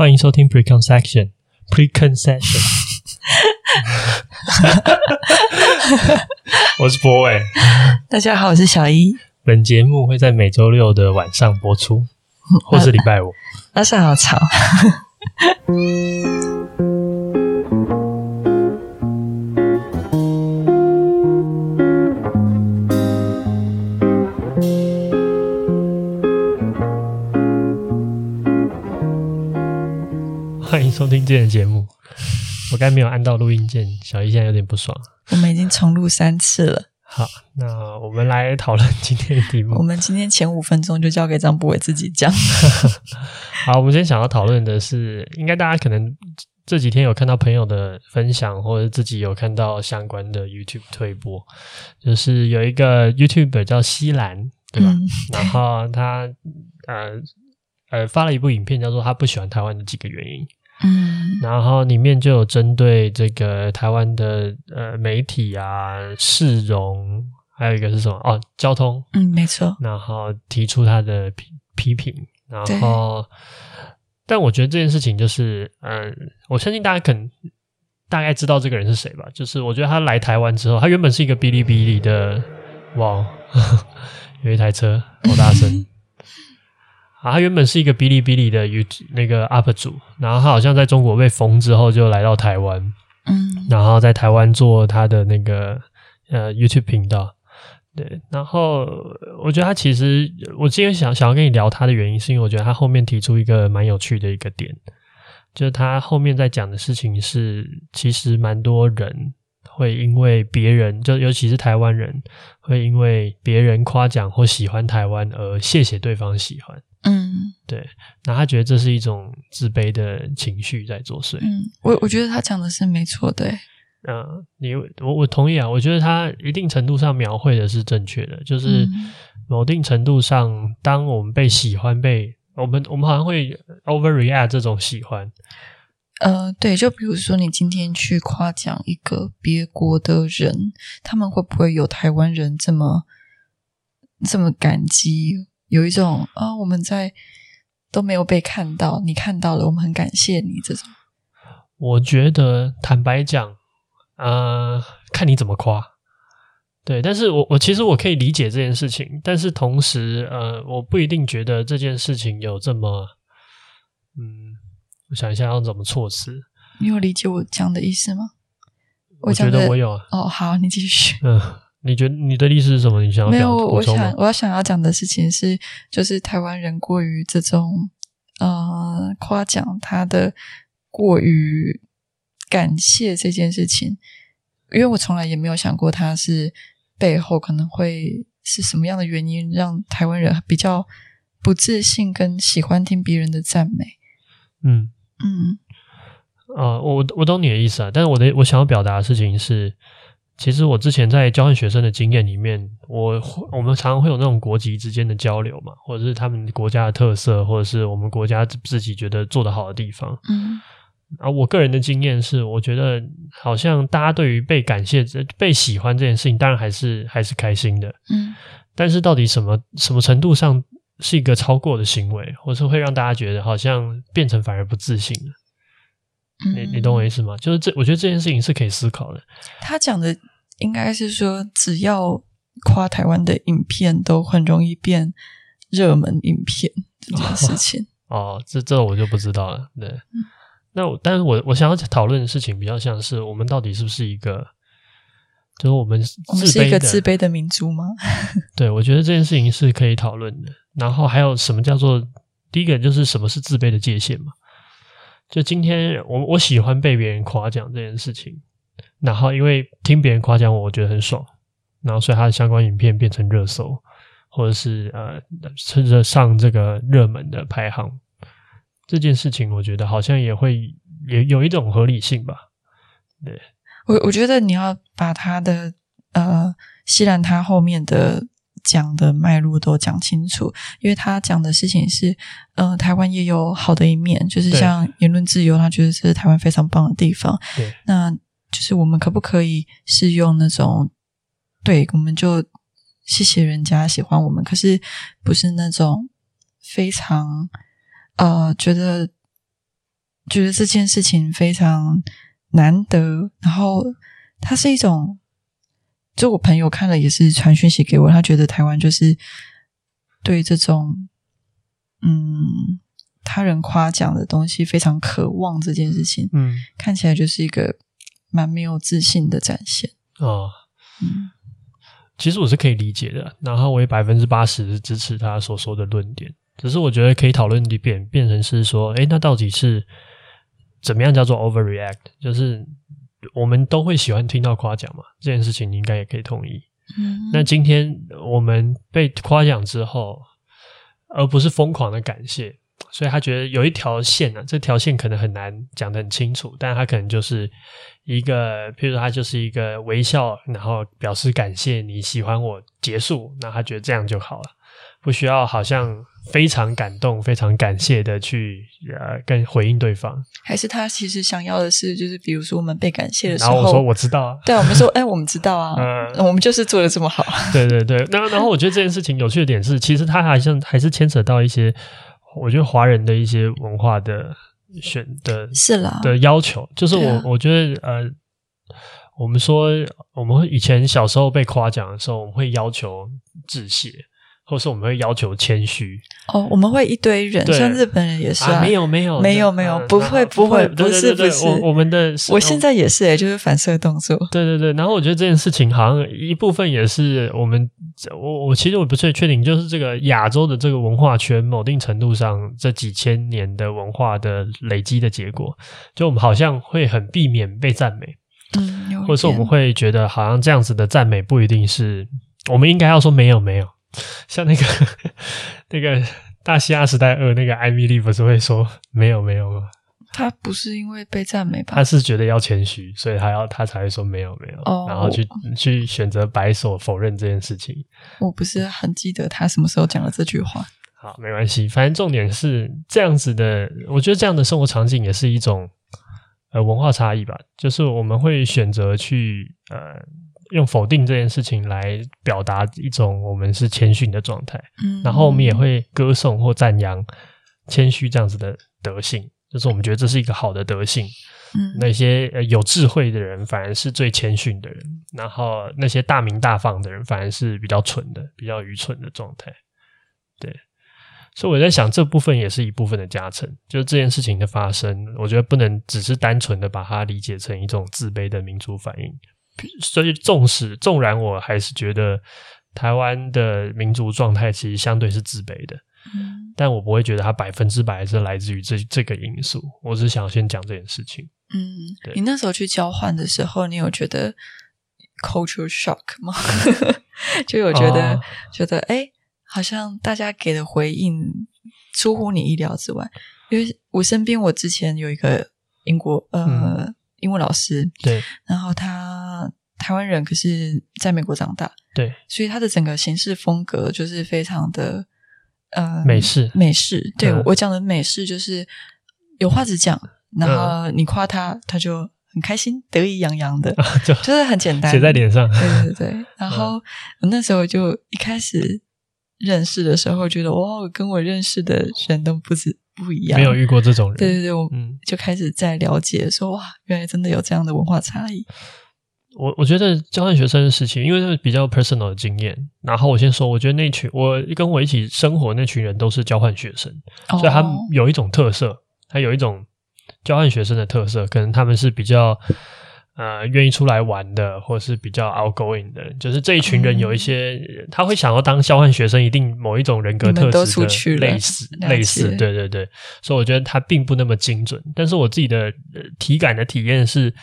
欢迎收听 Preconception Preconception，我是博伟，大家好，我是小一。本节目会在每周六的晚上播出，或是礼拜五。那是好吵。收听这节目，我刚才没有按到录音键，小姨现在有点不爽。我们已经重录三次了。好，那我们来讨论今天的题目。我们今天前五分钟就交给张博伟自己讲。好，我们今天想要讨论的是，应该大家可能这几天有看到朋友的分享，或者自己有看到相关的 YouTube 推播，就是有一个 YouTuber 叫西兰，对吧？嗯、然后他呃呃发了一部影片，叫做他不喜欢台湾的几个原因。嗯，然后里面就有针对这个台湾的呃媒体啊、市容，还有一个是什么哦，交通，嗯，没错。然后提出他的批批评，然后，但我觉得这件事情就是，嗯、呃，我相信大家可能大概知道这个人是谁吧。就是我觉得他来台湾之后，他原本是一个哔哩哔哩的，哇，有一台车好大声。啊，他原本是一个哔哩哔哩的 YouTube 那个 UP 主，然后他好像在中国被封之后，就来到台湾，嗯，然后在台湾做他的那个呃 YouTube 频道，对，然后我觉得他其实，我今天想想要跟你聊他的原因，是因为我觉得他后面提出一个蛮有趣的一个点，就是他后面在讲的事情是，其实蛮多人会因为别人，就尤其是台湾人，会因为别人夸奖或喜欢台湾而谢谢对方喜欢。嗯，对，那他觉得这是一种自卑的情绪在作祟。嗯，我我觉得他讲的是没错的。嗯，你我我同意啊，我觉得他一定程度上描绘的是正确的，就是某定程度上，当我们被喜欢，被我们我们好像会 overreact 这种喜欢。呃，对，就比如说你今天去夸奖一个别国的人，他们会不会有台湾人这么这么感激？有一种啊、哦，我们在都没有被看到，你看到了，我们很感谢你。这种，我觉得坦白讲，呃，看你怎么夸。对，但是我我其实我可以理解这件事情，但是同时，呃，我不一定觉得这件事情有这么，嗯，我想一下要怎么措辞。你有理解我讲的意思吗？我觉得我有啊。哦，好，你继续。嗯。你觉得你的意思是什么？你想要没有？我想我要想要讲的事情是，就是台湾人过于这种呃夸奖他的过于感谢这件事情，因为我从来也没有想过他是背后可能会是什么样的原因让台湾人比较不自信跟喜欢听别人的赞美。嗯嗯啊、呃，我我懂你的意思啊，但是我的我想要表达的事情是。其实我之前在交换学生的经验里面，我我们常常会有那种国籍之间的交流嘛，或者是他们国家的特色，或者是我们国家自己觉得做得好的地方。嗯，啊我个人的经验是，我觉得好像大家对于被感谢、被喜欢这件事情，当然还是还是开心的。嗯，但是到底什么什么程度上是一个超过的行为，或是会让大家觉得好像变成反而不自信了？你你懂我意思吗？就是这，我觉得这件事情是可以思考的。他讲的。应该是说，只要夸台湾的影片，都很容易变热门影片这件事 情。哦，哦，这这我就不知道了。对，嗯、那我但是我我想要讨论的事情比较像是，我们到底是不是一个，就是我们是一个自卑的民族吗？对，我觉得这件事情是可以讨论的。然后还有什么叫做第一个，就是什么是自卑的界限嘛？就今天我我喜欢被别人夸奖这件事情。然后，因为听别人夸奖我，我觉得很爽，然后所以他的相关影片变成热搜，或者是呃，甚至上这个热门的排行，这件事情我觉得好像也会也有一种合理性吧。对，我我觉得你要把他的呃，西兰他后面的讲的脉络都讲清楚，因为他讲的事情是，呃，台湾也有好的一面，就是像言论自由，他觉得这是台湾非常棒的地方。对，那。就是我们可不可以是用那种，对，我们就谢谢人家喜欢我们，可是不是那种非常呃觉得觉得这件事情非常难得，然后它是一种，就我朋友看了也是传讯息给我，他觉得台湾就是对这种嗯他人夸奖的东西非常渴望这件事情，嗯，看起来就是一个蛮没有自信的展现哦，嗯，其实我是可以理解的，然后我也百分之八十支持他所说的论点。只是我觉得可以讨论的变变成是说，哎，那到底是怎么样叫做 overreact？就是我们都会喜欢听到夸奖嘛，这件事情你应该也可以同意。嗯，那今天我们被夸奖之后，而不是疯狂的感谢，所以他觉得有一条线呢、啊，这条线可能很难讲得很清楚，但他可能就是一个，譬如说他就是一个微笑，然后表示感谢你喜欢我结束，那他觉得这样就好了。不需要好像非常感动、非常感谢的去呃跟回应对方，还是他其实想要的是，就是比如说我们被感谢的时候，然后我说我知道啊，对，我们说哎，我们知道啊，嗯，我们就是做的这么好，对对对。那然后我觉得这件事情有趣的点是，其实他好像还是牵扯到一些，我觉得华人的一些文化的选的，是了的要求，就是我、啊、我觉得呃，我们说我们以前小时候被夸奖的时候，我们会要求致谢。或是我们会要求谦虚哦，我们会一堆人，像日本人也是啊，没有没有没有没有，不会不会，不是不是，我我们的我现在也是诶，就是反射动作，对对对。然后我觉得这件事情好像一部分也是我们，我我其实我不是确定，就是这个亚洲的这个文化圈，某定程度上这几千年的文化的累积的结果，就我们好像会很避免被赞美，嗯，或者是我们会觉得好像这样子的赞美不一定是我们应该要说没有没有。像那个那个大西亚时代二那个艾米丽不是会说没有没有吗？他不是因为被赞美吧？他是觉得要谦虚，所以他要他才会说没有没有，oh, 然后去去选择摆手否认这件事情。我不是很记得他什么时候讲了这句话。好，没关系，反正重点是这样子的。我觉得这样的生活场景也是一种呃文化差异吧，就是我们会选择去呃。用否定这件事情来表达一种我们是谦逊的状态，嗯，然后我们也会歌颂或赞扬谦虚这样子的德性，就是我们觉得这是一个好的德性。嗯，那些有智慧的人反而是最谦逊的人，然后那些大名大放的人反而是比较蠢的、比较愚蠢的状态。对，所以我在想，这部分也是一部分的加成，就是这件事情的发生，我觉得不能只是单纯的把它理解成一种自卑的民族反应。所以，纵使纵然我还是觉得台湾的民族状态其实相对是自卑的，嗯，但我不会觉得它百分之百是来自于这这个因素。我只想先讲这件事情。嗯，你那时候去交换的时候，你有觉得 culture shock 吗？就有觉得、哦、觉得哎，好像大家给的回应出乎你意料之外。因为我身边，我之前有一个英国呃。嗯英文老师，对，然后他台湾人，可是在美国长大，对，所以他的整个行事风格就是非常的呃美式，美式。对、嗯、我讲的美式就是有话直讲，然后你夸他，他就很开心，得意洋洋的，就就是很简单，写在脸上。对对对。然后、那时候就一开始认识的时候，觉得哇，跟我认识的人都不止。不一样，没有遇过这种人。对对对，我就开始在了解说，说、嗯、哇，原来真的有这样的文化差异。我我觉得交换学生的事情，因为是比较 personal 的经验。然后我先说，我觉得那群我跟我一起生活那群人都是交换学生，哦、所以他们有一种特色，他有一种交换学生的特色，可能他们是比较。呃，愿意出来玩的，或者是比较 outgoing 的，就是这一群人有一些，嗯、他会想要当交换学生，一定某一种人格特质的类似类似，对对对，所以我觉得他并不那么精准，但是我自己的体感的体验是。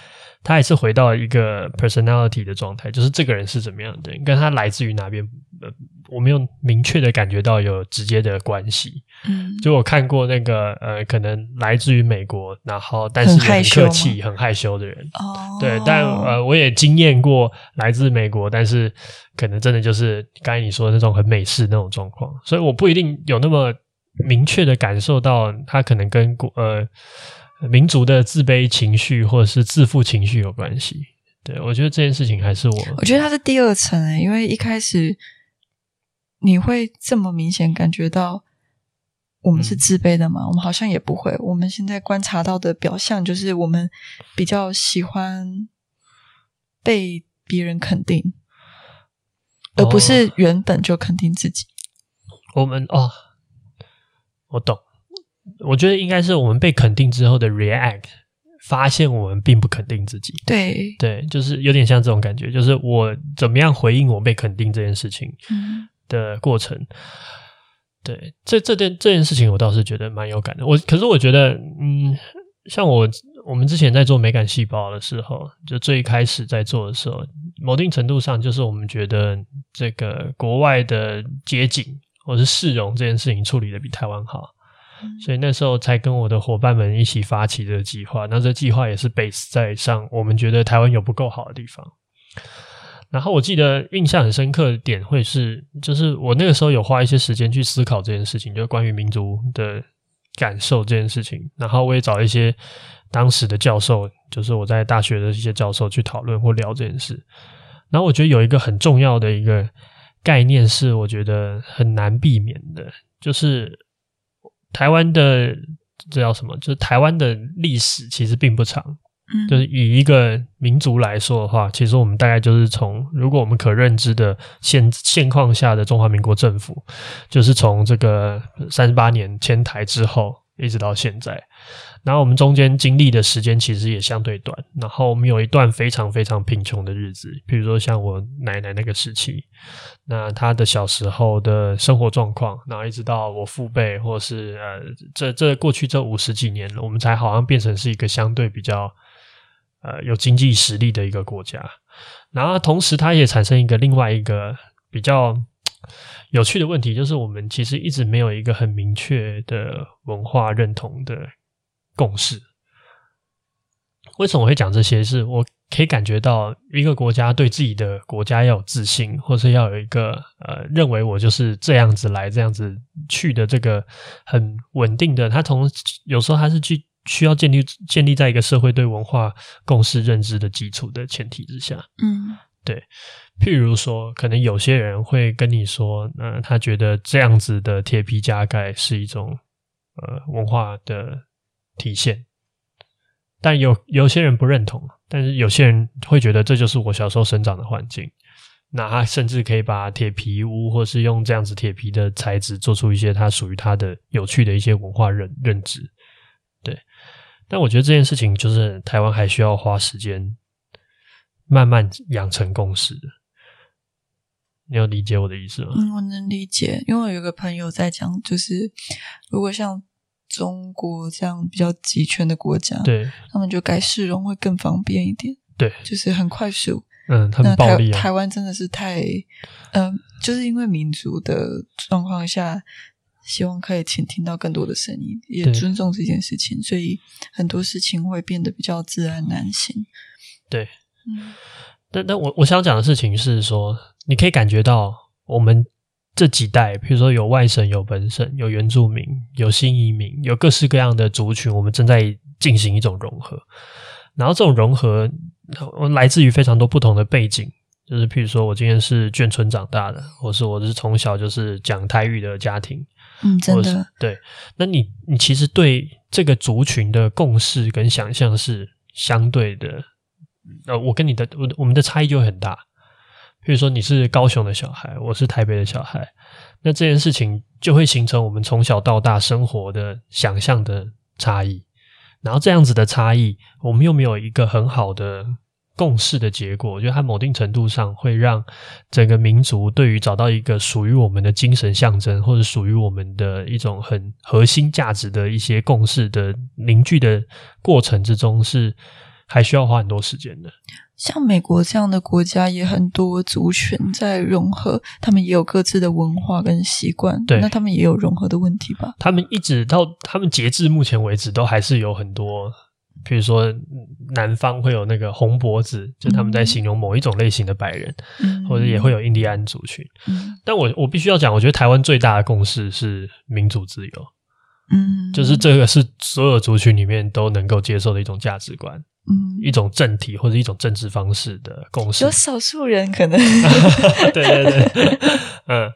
他还是回到一个 personality 的状态，就是这个人是怎么样的人，跟他来自于哪边，呃，我没有明确的感觉到有直接的关系。嗯，就我看过那个，呃，可能来自于美国，然后但是很客气、很害羞的人。哦，对，但呃，我也经验过来自美国，但是可能真的就是刚才你说的那种很美式那种状况，所以我不一定有那么明确的感受到他可能跟呃。民族的自卑情绪或者是自负情绪有关系，对，我觉得这件事情还是我，我觉得它是第二层诶，因为一开始你会这么明显感觉到我们是自卑的吗？嗯、我们好像也不会。我们现在观察到的表象就是，我们比较喜欢被别人肯定，而不是原本就肯定自己。哦、我们哦，我懂。我觉得应该是我们被肯定之后的 react，发现我们并不肯定自己。对对，就是有点像这种感觉，就是我怎么样回应我被肯定这件事情的过程。嗯对，这这件这件事情，我倒是觉得蛮有感的。我可是我觉得，嗯，像我我们之前在做美感细胞的时候，就最开始在做的时候，某定程度上就是我们觉得这个国外的街景或是市容这件事情处理的比台湾好，嗯，所以那时候才跟我的伙伴们一起发起这个计划。那这计划也是 base 在上，我们觉得台湾有不够好的地方。然后我记得印象很深刻的点会是，就是我那个时候有花一些时间去思考这件事情，就关于民族的感受这件事情。然后我也找一些当时的教授，就是我在大学的一些教授去讨论或聊这件事。然后我觉得有一个很重要的一个概念是，我觉得很难避免的，就是台湾的这叫什么？就是台湾的历史其实并不长。就是以一个民族来说的话，其实我们大概就是从，如果我们可认知的现现况下的中华民国政府，就是从这个三十八年迁台之后，一直到现在。然后我们中间经历的时间其实也相对短，然后我们有一段非常非常贫穷的日子，比如说像我奶奶那个时期，那她的小时候的生活状况，然后一直到我父辈，或是呃，这这过去这五十几年，我们才好像变成是一个相对比较。呃，有经济实力的一个国家，然后同时它也产生一个另外一个比较有趣的问题，就是我们其实一直没有一个很明确的文化认同的共识。为什么我会讲这些？是我可以感觉到一个国家对自己的国家要有自信，或是要有一个呃，认为我就是这样子来、这样子去的这个很稳定的。他从有时候他是去。需要建立建立在一个社会对文化共识认知的基础的前提之下，嗯，对。譬如说，可能有些人会跟你说，呃，他觉得这样子的铁皮加盖是一种呃文化的体现，但有有些人不认同，但是有些人会觉得这就是我小时候生长的环境。那他甚至可以把铁皮屋，或是用这样子铁皮的材质，做出一些他属于他的有趣的一些文化认认知。对，但我觉得这件事情就是台湾还需要花时间慢慢养成共识。你有理解我的意思吗？嗯，我能理解，因为我有个朋友在讲，就是如果像中国这样比较集权的国家，对，他们就改市容会更方便一点，对，就是很快速。嗯，很暴力啊。台湾真的是太，嗯、呃，就是因为民族的状况下。希望可以倾听到更多的声音，也尊重这件事情，所以很多事情会变得比较自然难行。对，嗯，但但我我想讲的事情是说，你可以感觉到我们这几代，比如说有外省、有本省、有原住民、有新移民、有各式各样的族群，我们正在进行一种融合。然后这种融合，我来自于非常多不同的背景。就是譬如说，我今天是眷村长大的，或是我是从小就是讲台语的家庭，嗯，真的对。那你你其实对这个族群的共识跟想象是相对的，呃，我跟你的我我们的差异就会很大。譬如说，你是高雄的小孩，我是台北的小孩，那这件事情就会形成我们从小到大生活的想象的差异。然后这样子的差异，我们又没有一个很好的。共识的结果，我觉得它某定程度上会让整个民族对于找到一个属于我们的精神象征，或者属于我们的一种很核心价值的一些共识的凝聚的过程之中，是还需要花很多时间的。像美国这样的国家，也很多族群在融合，他们也有各自的文化跟习惯，对，那他们也有融合的问题吧？他们一直到他们截至目前为止，都还是有很多。比如说，南方会有那个红脖子，就他们在形容某一种类型的白人，嗯、或者也会有印第安族群。嗯、但我我必须要讲，我觉得台湾最大的共识是民主自由，嗯，就是这个是所有族群里面都能够接受的一种价值观。嗯，一种政体或者一种政治方式的共识。有少数人可能，对对对，嗯，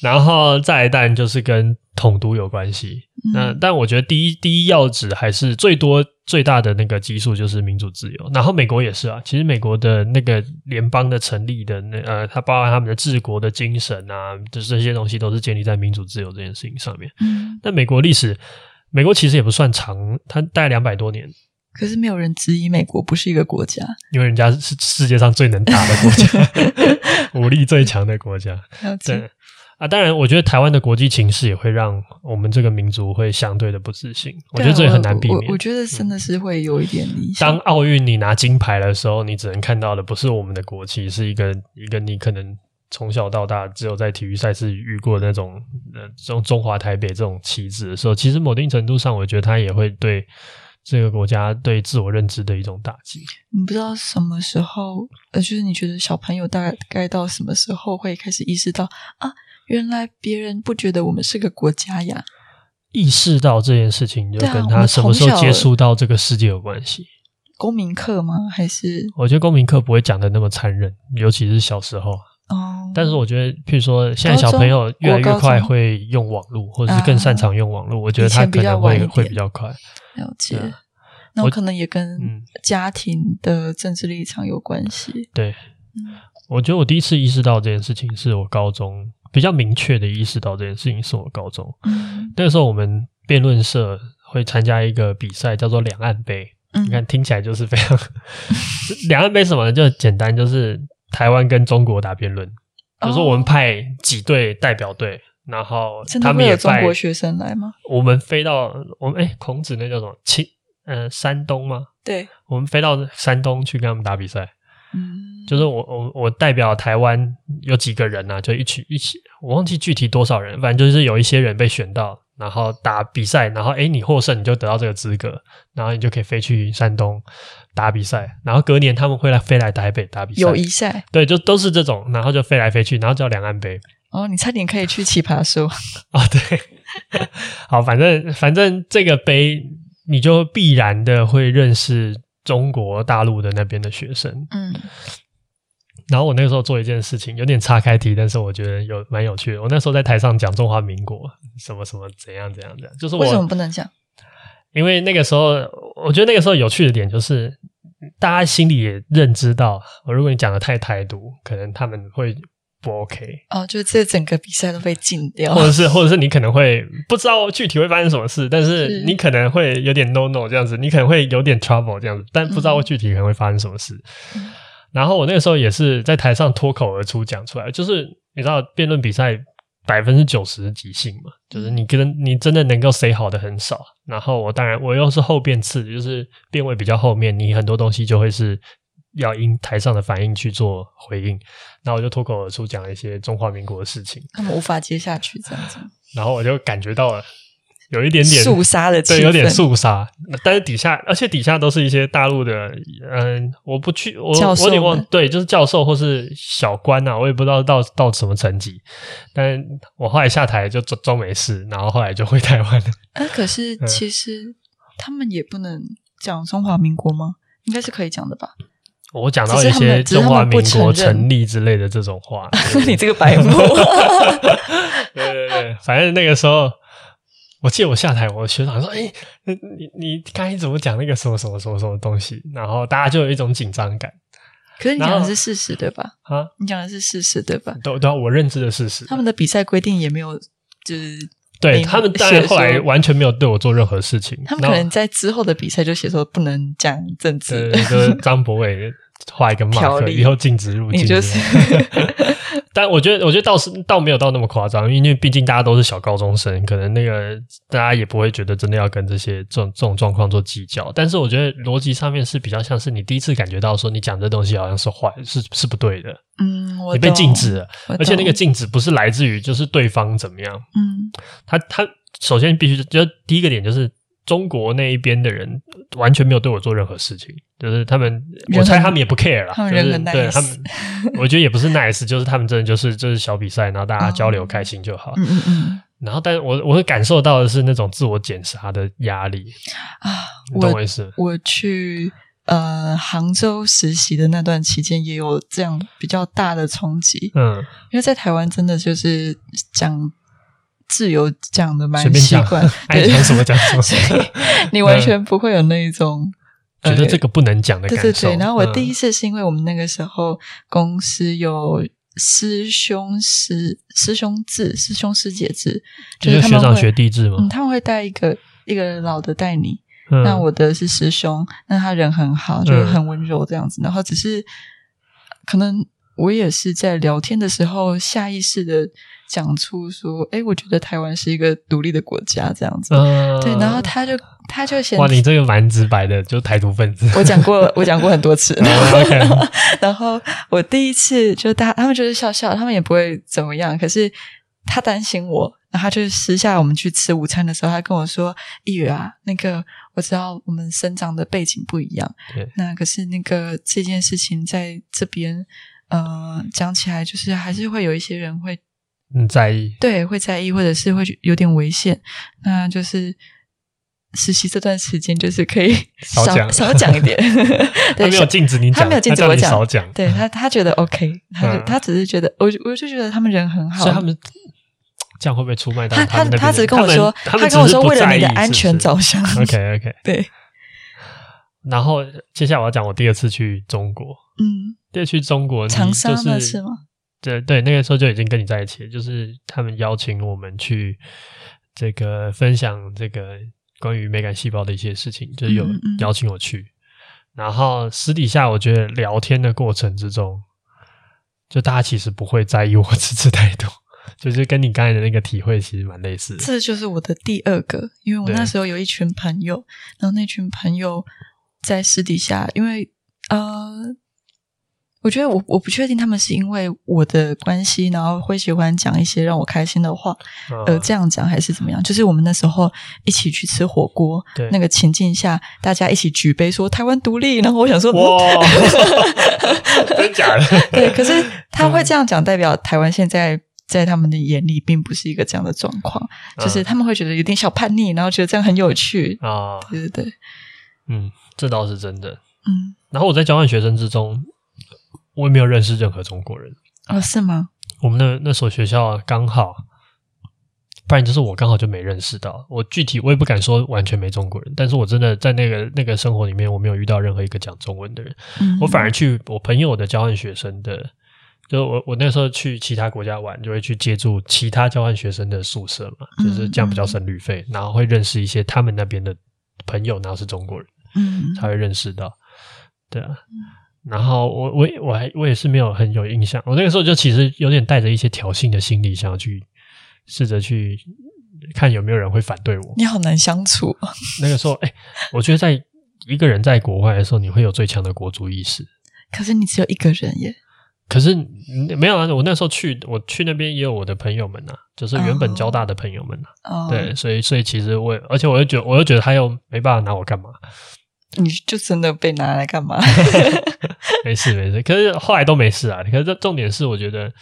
然后再来当然就是跟统独有关系。那、嗯、但我觉得第一第一要旨还是最多最大的那个基数就是民主自由。然后美国也是啊，其实美国的那个联邦的成立的那呃，它包含他们的治国的精神啊，就是这些东西都是建立在民主自由这件事情上面。嗯，但美国历史，美国其实也不算长，它大概两百多年。可是没有人质疑美国不是一个国家，因为人家是世界上最能打的国家，武力最强的国家。对啊，当然，我觉得台湾的国际情势也会让我们这个民族会相对的不自信。我觉得这也很难避免。我，我觉得真的是会有一点。当奥运你拿金牌的时候，你只能看到的不是我们的国旗，是一个一个你可能从小到大只有在体育赛事遇过的那种呃，这种中华台北这种旗帜的时候，其实某一定程度上，我觉得他也会对。这个国家对自我认知的一种打击。你不知道什么时候，呃，就是你觉得小朋友大概到什么时候会开始意识到啊，原来别人不觉得我们是个国家呀？意识到这件事情，就跟他什么时候接触到这个世界有关系。公民课吗？还是？我觉得公民课不会讲的那么残忍，尤其是小时候。哦。但是我觉得，譬如说，现在小朋友越来越快会用网络，或者是更擅长用网络，啊，我觉得他可能会会比较快。了解，那我可能也跟家庭的政治立场有关系。对，嗯，我觉得我第一次意识到这件事情是我高中比较明确的意识到这件事情是我高中。嗯，那个时候我们辩论社会参加一个比赛，叫做两岸杯。嗯，你看听起来就是非常 两岸杯什么呢？就简单，就是台湾跟中国打辩论，就是我们派几队代表队。然后他们也有中国学生来吗？我们飞到我们哎，孔子那叫什么？青呃，山东吗？对，我们飞到山东去跟他们打比赛。嗯，就是我我我代表台湾有几个人呢、啊？就一起一起，我忘记具体多少人，反正就是有一些人被选到，然后打比赛，然后哎，你获胜你就得到这个资格，然后你就可以飞去山东打比赛，然后隔年他们会来飞来台北打比赛，友谊赛，对，就都是这种，然后就飞来飞去，然后叫两岸杯。哦，你差点可以去奇葩说。哦，对，好，反正反正这个杯，你就必然的会认识中国大陆的那边的学生，嗯。然后我那个时候做一件事情，有点岔开题，但是我觉得有蛮有趣的。我那时候在台上讲中华民国什么什么怎样怎样怎样，就是我为什么不能讲？因为那个时候，我觉得那个时候有趣的点就是，大家心里也认知到，我如果你讲的太台独，可能他们会。不 OK 哦，就这整个比赛都被禁掉，或者是，或者是你可能会不知道具体会发生什么事，但是你可能会有点 no no 这样子，你可能会有点 trouble 这样子，但不知道具体可能会发生什么事。嗯、然后我那个时候也是在台上脱口而出讲出来，就是你知道辩论比赛百分之九十是即兴嘛，就是你跟你真的能够 say 好的很少。然后我当然我又是后辩次，就是辩位比较后面，你很多东西就会是。要因台上的反应去做回应，然后我就脱口而出讲了一些中华民国的事情，他们无法接下去这样子，然后我就感觉到了有一点点肃杀的气氛，对，有点肃杀。但是底下，而且底下都是一些大陆的，嗯，我不去，我我有点忘，对，就是教授或是小官啊，我也不知道到到什么层级。但我后来下台就装装没事，然后后来就回台湾了。啊，可是其实他们也不能讲中华民国吗？应该是可以讲的吧。我讲到一些中华民国成立之类的这种话，你这个白目。对对对，反正那个时候，我记得我下台，我学长说：“哎、欸，你你刚才怎么讲那个什么什么什么什么东西？”然后大家就有一种紧张感。可是你讲的是事实对吧？啊，你讲的是事实对吧？都都，我认知的事实。他们的比赛规定也没有，就是。对他们，当然后来完全没有对我做任何事情。他们可能在之后的比赛就写说不能讲政治，对，就是张博伟画一个马克，以后禁止入境。就是，但我觉得，我觉得倒是倒没有到那么夸张，因为毕竟大家都是小高中生，可能那个大家也不会觉得真的要跟这些这种这种状况做计较。但是我觉得逻辑上面是比较像是你第一次感觉到说你讲这东西好像是坏，是是不对的。嗯，你被禁止了，而且那个禁止不是来自于就是对方怎么样。嗯，他他首先必须就第一个点就是中国那一边的人完全没有对我做任何事情，就是他们我猜他们也不 care 啦，就是对他们，我觉得也不是 nice，就是他们真的就是就是小比赛，然后大家交流开心就好。嗯嗯嗯。然后，但是我我会感受到的是那种自我检查的压力啊，你懂我意思？我去。呃杭州实习的那段期间，也有这样比较大的冲击。嗯，因为在台湾真的就是讲自由讲的蛮习惯，爱讲什么讲什么，所以你完全不会有那一种、觉得这个不能讲的感受。对对对。然后我第一次是因为我们那个时候公司有师兄师师兄制、师兄师姐制，就是他们会学长学弟制嘛、嗯，他们会带一个一个老的带你。嗯、那我的是师兄，那他人很好，就是很温柔这样子。嗯、然后只是可能我也是在聊天的时候下意识的讲出说：“哎，我觉得台湾是一个独立的国家。”这样子。嗯、对，然后他就他就嫌哇，你这个蛮直白的，就台独分子。我讲过，我讲过很多次。然后我第一次就大他们就是笑笑，他们也不会怎么样。可是他担心我。他就私下我们去吃午餐的时候，他跟我说：“一宇啊，那个我知道我们生长的背景不一样，对，那可是那个这件事情在这边，呃，讲起来就是还是会有一些人会很在意，对，会在意，或者是会有点危险。那就是实习这段时间，就是可以 少少讲，少讲一点。对，他没有禁止你讲，他没有禁止我讲，少讲。对他，他觉得 OK，他就、嗯、他只是觉得，我我就觉得他们人很好，所以他们。”这样会不会出卖到他？他他他只跟我说，他，他跟我说，为了你的安全着想。OK OK，对。然后接下来我要讲我第二次去中国。嗯，第二次去中国，长沙就是是吗？对对，那个时候就已经跟你在一起，就是他们邀请我们去这个分享这个关于美感细胞的一些事情，就是有邀请我去。嗯嗯，然后私底下，我觉得聊天的过程之中，就大家其实不会在意我此次态度。就是跟你刚才的那个体会其实蛮类似的。这就是我的第二个，因为我那时候有一群朋友，然后那群朋友在私底下，因为呃，我觉得我我不确定他们是因为我的关系，然后会喜欢讲一些让我开心的话，呃，这样讲还是怎么样？就是我们那时候一起去吃火锅，对那个情境下，大家一起举杯说台湾独立，然后我想说，哇，真假的？对，可是他会这样讲，代表台湾现在。在他们的眼里，并不是一个这样的状况，就是他们会觉得有点小叛逆，然后觉得这样很有趣啊。对对对，嗯，这倒是真的。嗯，然后我在交换学生之中，我也没有认识任何中国人。哦，是吗？我们那那所学校刚好，不然就是我刚好就没认识到。我具体我也不敢说完全没中国人，但是我真的在那个那个生活里面，我没有遇到任何一个讲中文的人。嗯，我反而去我朋友的交换学生的。就我我那时候去其他国家玩，就会去借住其他交换学生的宿舍嘛，就是这样比较省旅费，嗯、然后会认识一些他们那边的朋友，然后是中国人，嗯，才会认识到，对啊，然后我我我还我也是没有很有印象，我那个时候就其实有点带着一些挑衅的心理，想要去试着去看有没有人会反对我。你好难相处。那个时候，哎，我觉得在一个人在国外的时候，你会有最强的国族意识。可是你只有一个人耶。可是没有啊！我那时候去，我去那边也有我的朋友们呐、啊，就是原本交大的朋友们呐、啊。哦，对，所以所以其实我，而且我又觉得，我又觉得他又没办法拿我干嘛？你就真的被拿来干嘛？没事没事，可是后来都没事啊。可是这重点是，我觉得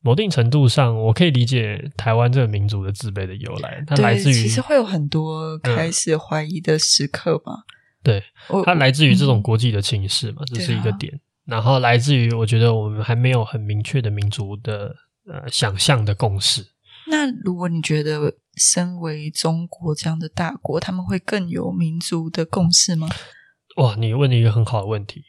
某定程度上，我可以理解台湾这个民族的自卑的由来，它来自于其实会有很多开始怀疑的时刻吧。嗯、对，它来自于这种国际的情势嘛，嗯、这是一个点。然后来自于，我觉得我们还没有很明确的民族的呃想象的共识。那如果你觉得身为中国这样的大国，他们会更有民族的共识吗？哇，你问了一个很好的问题。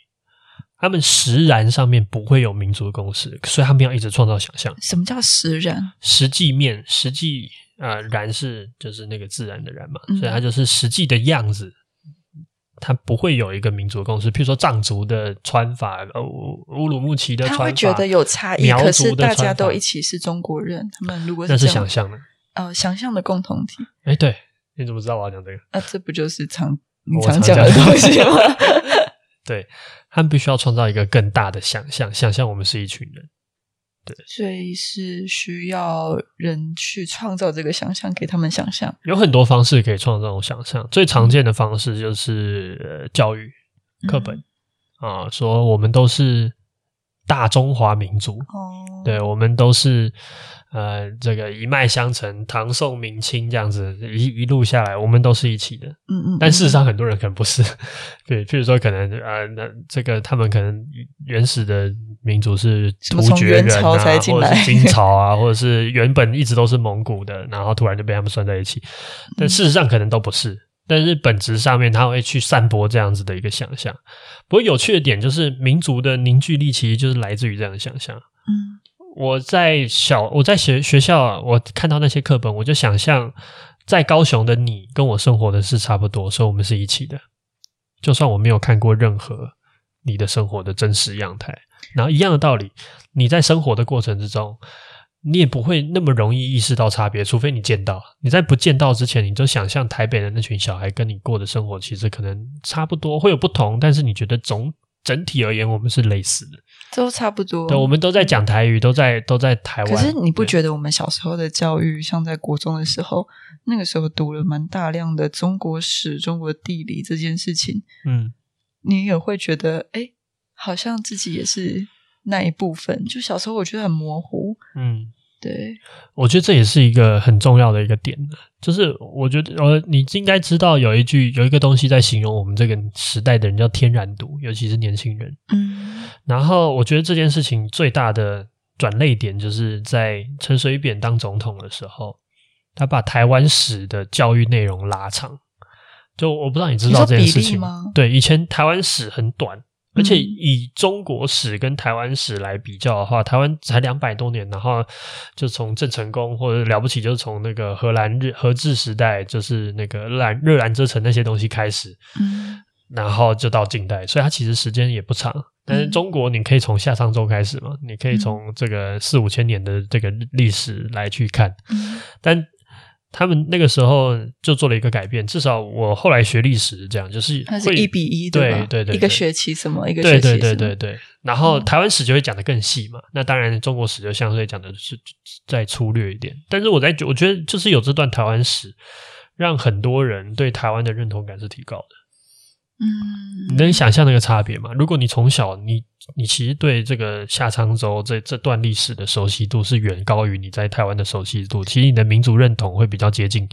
他们实然上面不会有民族的共识，所以他们要一直创造想象。什么叫实然？实际面，实际呃，然是就是那个自然的然嘛，嗯、所以它就是实际的样子。他不会有一个民族共识，譬如说藏族的穿法，呃，乌乌鲁木齐的穿法，他会觉得有差异。苗可是大家都一起是中国人，他们如果是那是想象的，呃，想象的共同体。哎，对，你怎么知道我要讲这个？啊，这不就是常你常讲的东西吗？对，他们必须要创造一个更大的想象，想象我们是一群人。对，所以是需要人去创造这个想象，给他们想象。有很多方式可以创造想象，最常见的方式就是、呃、教育课本、嗯、啊，说我们都是大中华民族，哦，对，我们都是呃，这个一脉相承，唐宋明清这样子一一路下来，我们都是一起的。嗯，嗯嗯。但事实上，很多人可能不是。对，譬如说，可能呃，那这个他们可能原始的民族是突厥人啊，或者是金朝啊，或者是原本一直都是蒙古的，然后突然就被他们算在一起。但事实上，可能都不是。嗯、但是本质上面，他会去散播这样子的一个想象。不过有趣的点就是，民族的凝聚力其实就是来自于这样的想象。嗯。我在小我在学学校，我看到那些课本，我就想象在高雄的你跟我生活的是差不多，所以我们是一起的。就算我没有看过任何你的生活的真实样态，然后一样的道理，你在生活的过程之中，你也不会那么容易意识到差别，除非你见到。你在不见到之前，你就想象台北的那群小孩跟你过的生活其实可能差不多，会有不同，但是你觉得总整体而言，我们是类似的。都差不多，对，我们都在讲台语，都在都在台湾。可是你不觉得我们小时候的教育，像在国中的时候，那个时候读了蛮大量的中国史、中国地理这件事情，嗯，你也会觉得，哎，好像自己也是那一部分。就小时候我觉得很模糊，嗯。对，我觉得这也是一个很重要的一个点，就是我觉得呃，你应该知道有一句有一个东西在形容我们这个时代的人叫天然毒，尤其是年轻人。嗯，然后我觉得这件事情最大的转泪点就是在陈水扁当总统的时候，他把台湾史的教育内容拉长。就我不知道你知道这件事情吗？对，以前台湾史很短。而且以中国史跟台湾史来比较的话，台湾才两百多年，然后就从郑成功或者了不起，就是从那个荷兰日荷治时代，就是那个热兰热兰遮城那些东西开始，嗯，然后就到近代，所以它其实时间也不长。但是中国你可以从夏商周开始嘛，你可以从这个四五千年的这个历史来去看，但。他们那个时候就做了一个改变，至少我后来学历史这样，就是它是一比一，对对对，对，一个学期什么，一个学期，对对对对对。然后台湾史就会讲的更细嘛，嗯、那当然中国史就相对讲的是再粗略一点。但是我在我觉得就是有这段台湾史，让很多人对台湾的认同感是提高的。嗯，你能想象那个差别吗？如果你从小你你其实对这个夏商周这这段历史的熟悉度是远高于你在台湾的熟悉度，其实你的民族认同会比较接近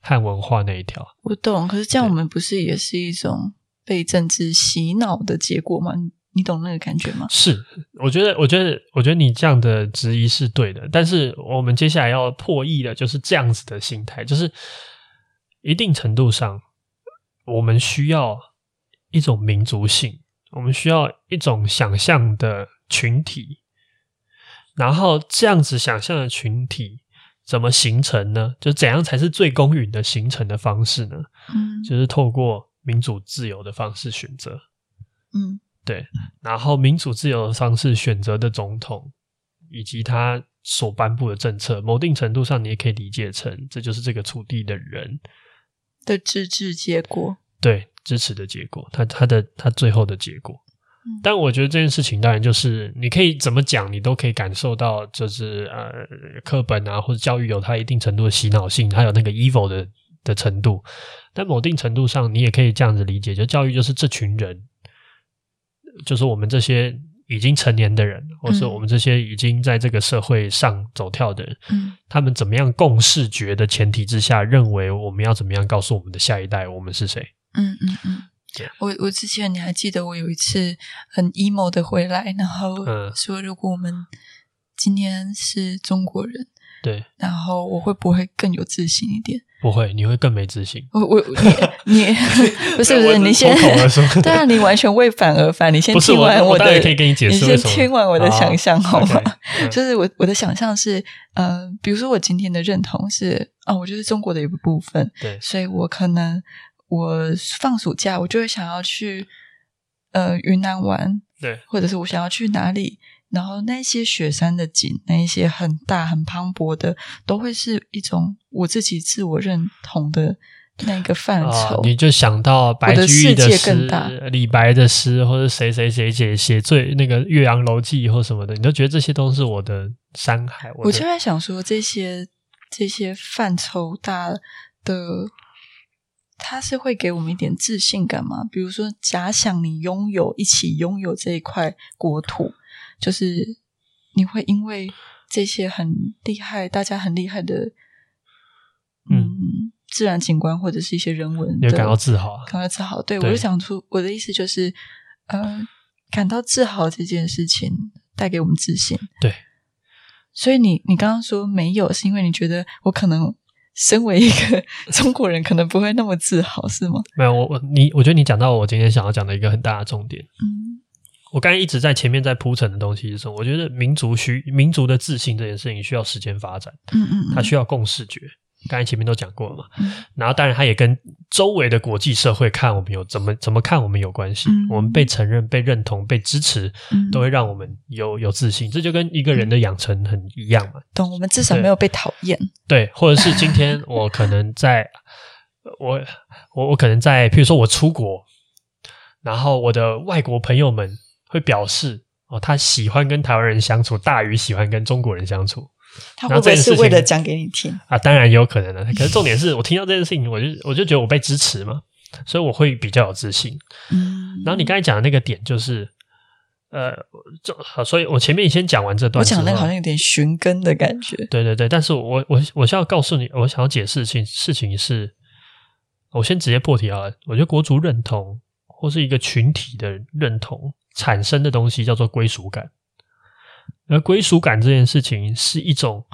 汉文化那一条。我懂，可是这样我们不是也是一种被政治洗脑的结果吗？你懂那个感觉吗？是，我觉得，我觉得，我觉得你这样的质疑是对的，但是我们接下来要破译的就是这样子的心态，就是一定程度上我们需要。一种民族性，我们需要一种想象的群体，然后这样子想象的群体怎么形成呢？就怎样才是最公允的形成的方式呢？嗯，就是透过民主自由的方式选择。嗯，对。然后民主自由的方式选择的总统，以及他所颁布的政策，某定程度上你也可以理解成，这就是这个土地的人的自治结果。对。支持的结果，他他的他最后的结果，嗯，但我觉得这件事情当然就是你可以怎么讲，你都可以感受到，就是呃，课本啊或者教育有它一定程度的洗脑性，它有那个 evil 的的程度。但某定程度上，你也可以这样子理解，就教育就是这群人，就是我们这些已经成年的人，或是我们这些已经在这个社会上走跳的人，嗯，他们怎么样共视觉的前提之下，认为我们要怎么样告诉我们的下一代，我们是谁。嗯嗯嗯，我我之前你还记得我有一次很 emo 的回来，然后说如果我们今天是中国人，对，然后我会不会更有自信一点？不会，你会更没自信。我我你 你不是不是你先 对啊，你完全为反而反，你先听完我的，我可以跟你解释，你先听完我的想象好吗？就是我我的想象是，呃，比如说我今天的认同是啊，我就是中国的一部分，对，所以我可能。我放暑假，我就会想要去呃云南玩，对，或者是我想要去哪里，然后那些雪山的景，那一些很大很磅礴的，都会是一种我自己自我认同的那个范畴。哦、你就想到白居易的诗、李白的诗，或者谁谁谁写写最那个《岳阳楼记》或什么的，你都觉得这些都是我的山海。我，我就在想说，这些这些范畴大的。他是会给我们一点自信感吗？比如说，假想你拥有一起拥有这一块国土，就是你会因为这些很厉害，大家很厉害的，嗯，嗯自然景观或者是一些人文，你感到自豪，感到自豪。对，对我就想出我的意思就是，呃，感到自豪这件事情带给我们自信。对，所以你你刚刚说没有，是因为你觉得我可能。身为一个中国人，可能不会那么自豪，是吗？没有，我我你，我觉得你讲到我今天想要讲的一个很大的重点。嗯，我刚才一直在前面在铺陈的东西是什么？我觉得民族需民族的自信这件事情需要时间发展。嗯嗯，嗯，它需要共视觉。刚才前面都讲过了嘛，嗯，然后当然它也跟周围的国际社会看我们有怎么怎么看我们有关系，嗯，我们被承认、被认同、被支持，嗯，都会让我们有有自信。这就跟一个人的养成很一样嘛。懂，我们至少没有被讨厌。对，或者是今天我可能在，我我我可能在，譬如说我出国，然后我的外国朋友们会表示哦，他喜欢跟台湾人相处，大于喜欢跟中国人相处。他会不会是为了讲给你听啊？当然有可能的。可是重点是我听到这件事情，我就我就觉得我被支持嘛，所以我会比较有自信。嗯，然后你刚才讲的那个点就是，呃，就好，所以我前面先讲完这段，我讲那个好像有点寻根的感觉。对对对，但是我我我想要告诉你，我想要解释事情事情是，我先直接破题啊。我觉得国足认同或是一个群体的认同产生的东西叫做归属感。而归属感这件事情是一种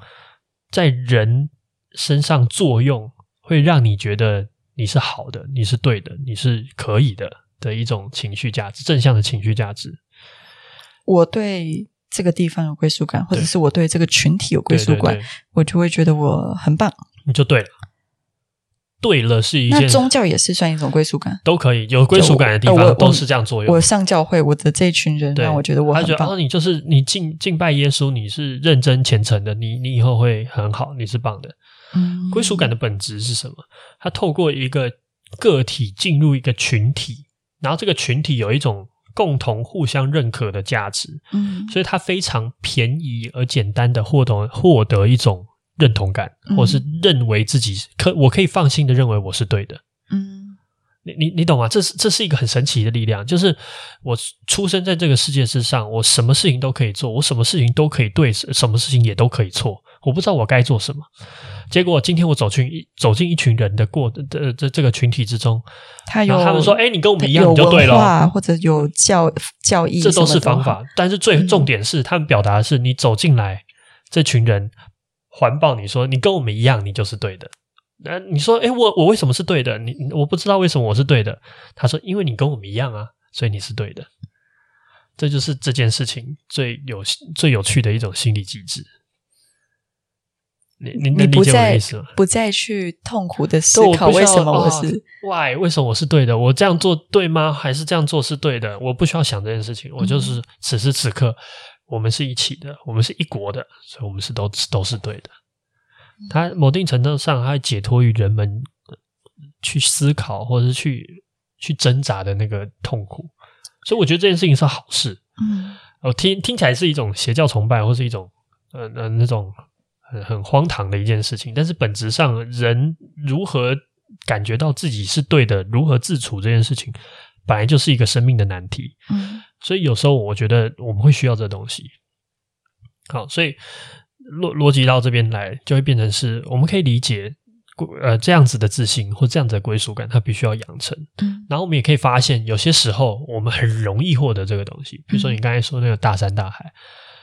在人身上作用，会让你觉得你是好的，你是对的，你是可以的的一种情绪价值，正向的情绪价值。我对这个地方有归属感，或者是我对这个群体有归属感，我就会觉得我很棒，你就对了。对了，是一件。那宗教也是算一种归属感，都可以有归属感的地方，都是这样作用。我上教会，我的这一群人让我觉得我很棒。然后你就是你敬敬拜耶稣，你是认真虔诚的，你你以后会很好，你是棒的。嗯，归属感的本质是什么？它透过一个个体进入一个群体，然后这个群体有一种共同互相认可的价值。嗯，所以它非常便宜而简单的获得获得一种。认同感，或是认为自己可，我可以放心的认为我是对的。嗯，你你你懂吗？这是这是一个很神奇的力量，就是我出生在这个世界之上，我什么事情都可以做，我什么事情都可以对，什么事情也都可以错。我不知道我该做什么，结果今天我走进一走进一群人的过的这这这个群体之中，他有他们说：“哎，你跟我们一样，你就对了。”或者有教教义，这都是方法。但是最重点是，他们表达的是你走进来这群人。环抱你说，你跟我们一样，你就是对的。那你说，诶，我我为什么是对的？你我不知道为什么我是对的。他说，因为你跟我们一样啊，所以你是对的。这就是这件事情最有最有趣的一种心理机制。你你你理解我的意思吗？不再去痛苦的思考为什么我是 why？为什么我是对的？我这样做对吗？还是这样做是对的？我不需要想这件事情，我就是此时此刻。我们是一起的，我们是一国的，所以我们是都都是对的。它某定程度上，它解脱于人们去思考或者是去去挣扎的那个痛苦，所以我觉得这件事情是好事。嗯，我听听起来是一种邪教崇拜，或是一种呃呃那种很很荒唐的一件事情。但是本质上，人如何感觉到自己是对的，如何自处这件事情，本来就是一个生命的难题。嗯。所以有时候我觉得我们会需要这东西。好，所以逻逻辑到这边来，就会变成是我们可以理解，呃，这样子的自信或这样子的归属感，它必须要养成。嗯，然后我们也可以发现，有些时候我们很容易获得这个东西。比如说你刚才说那个大山大海，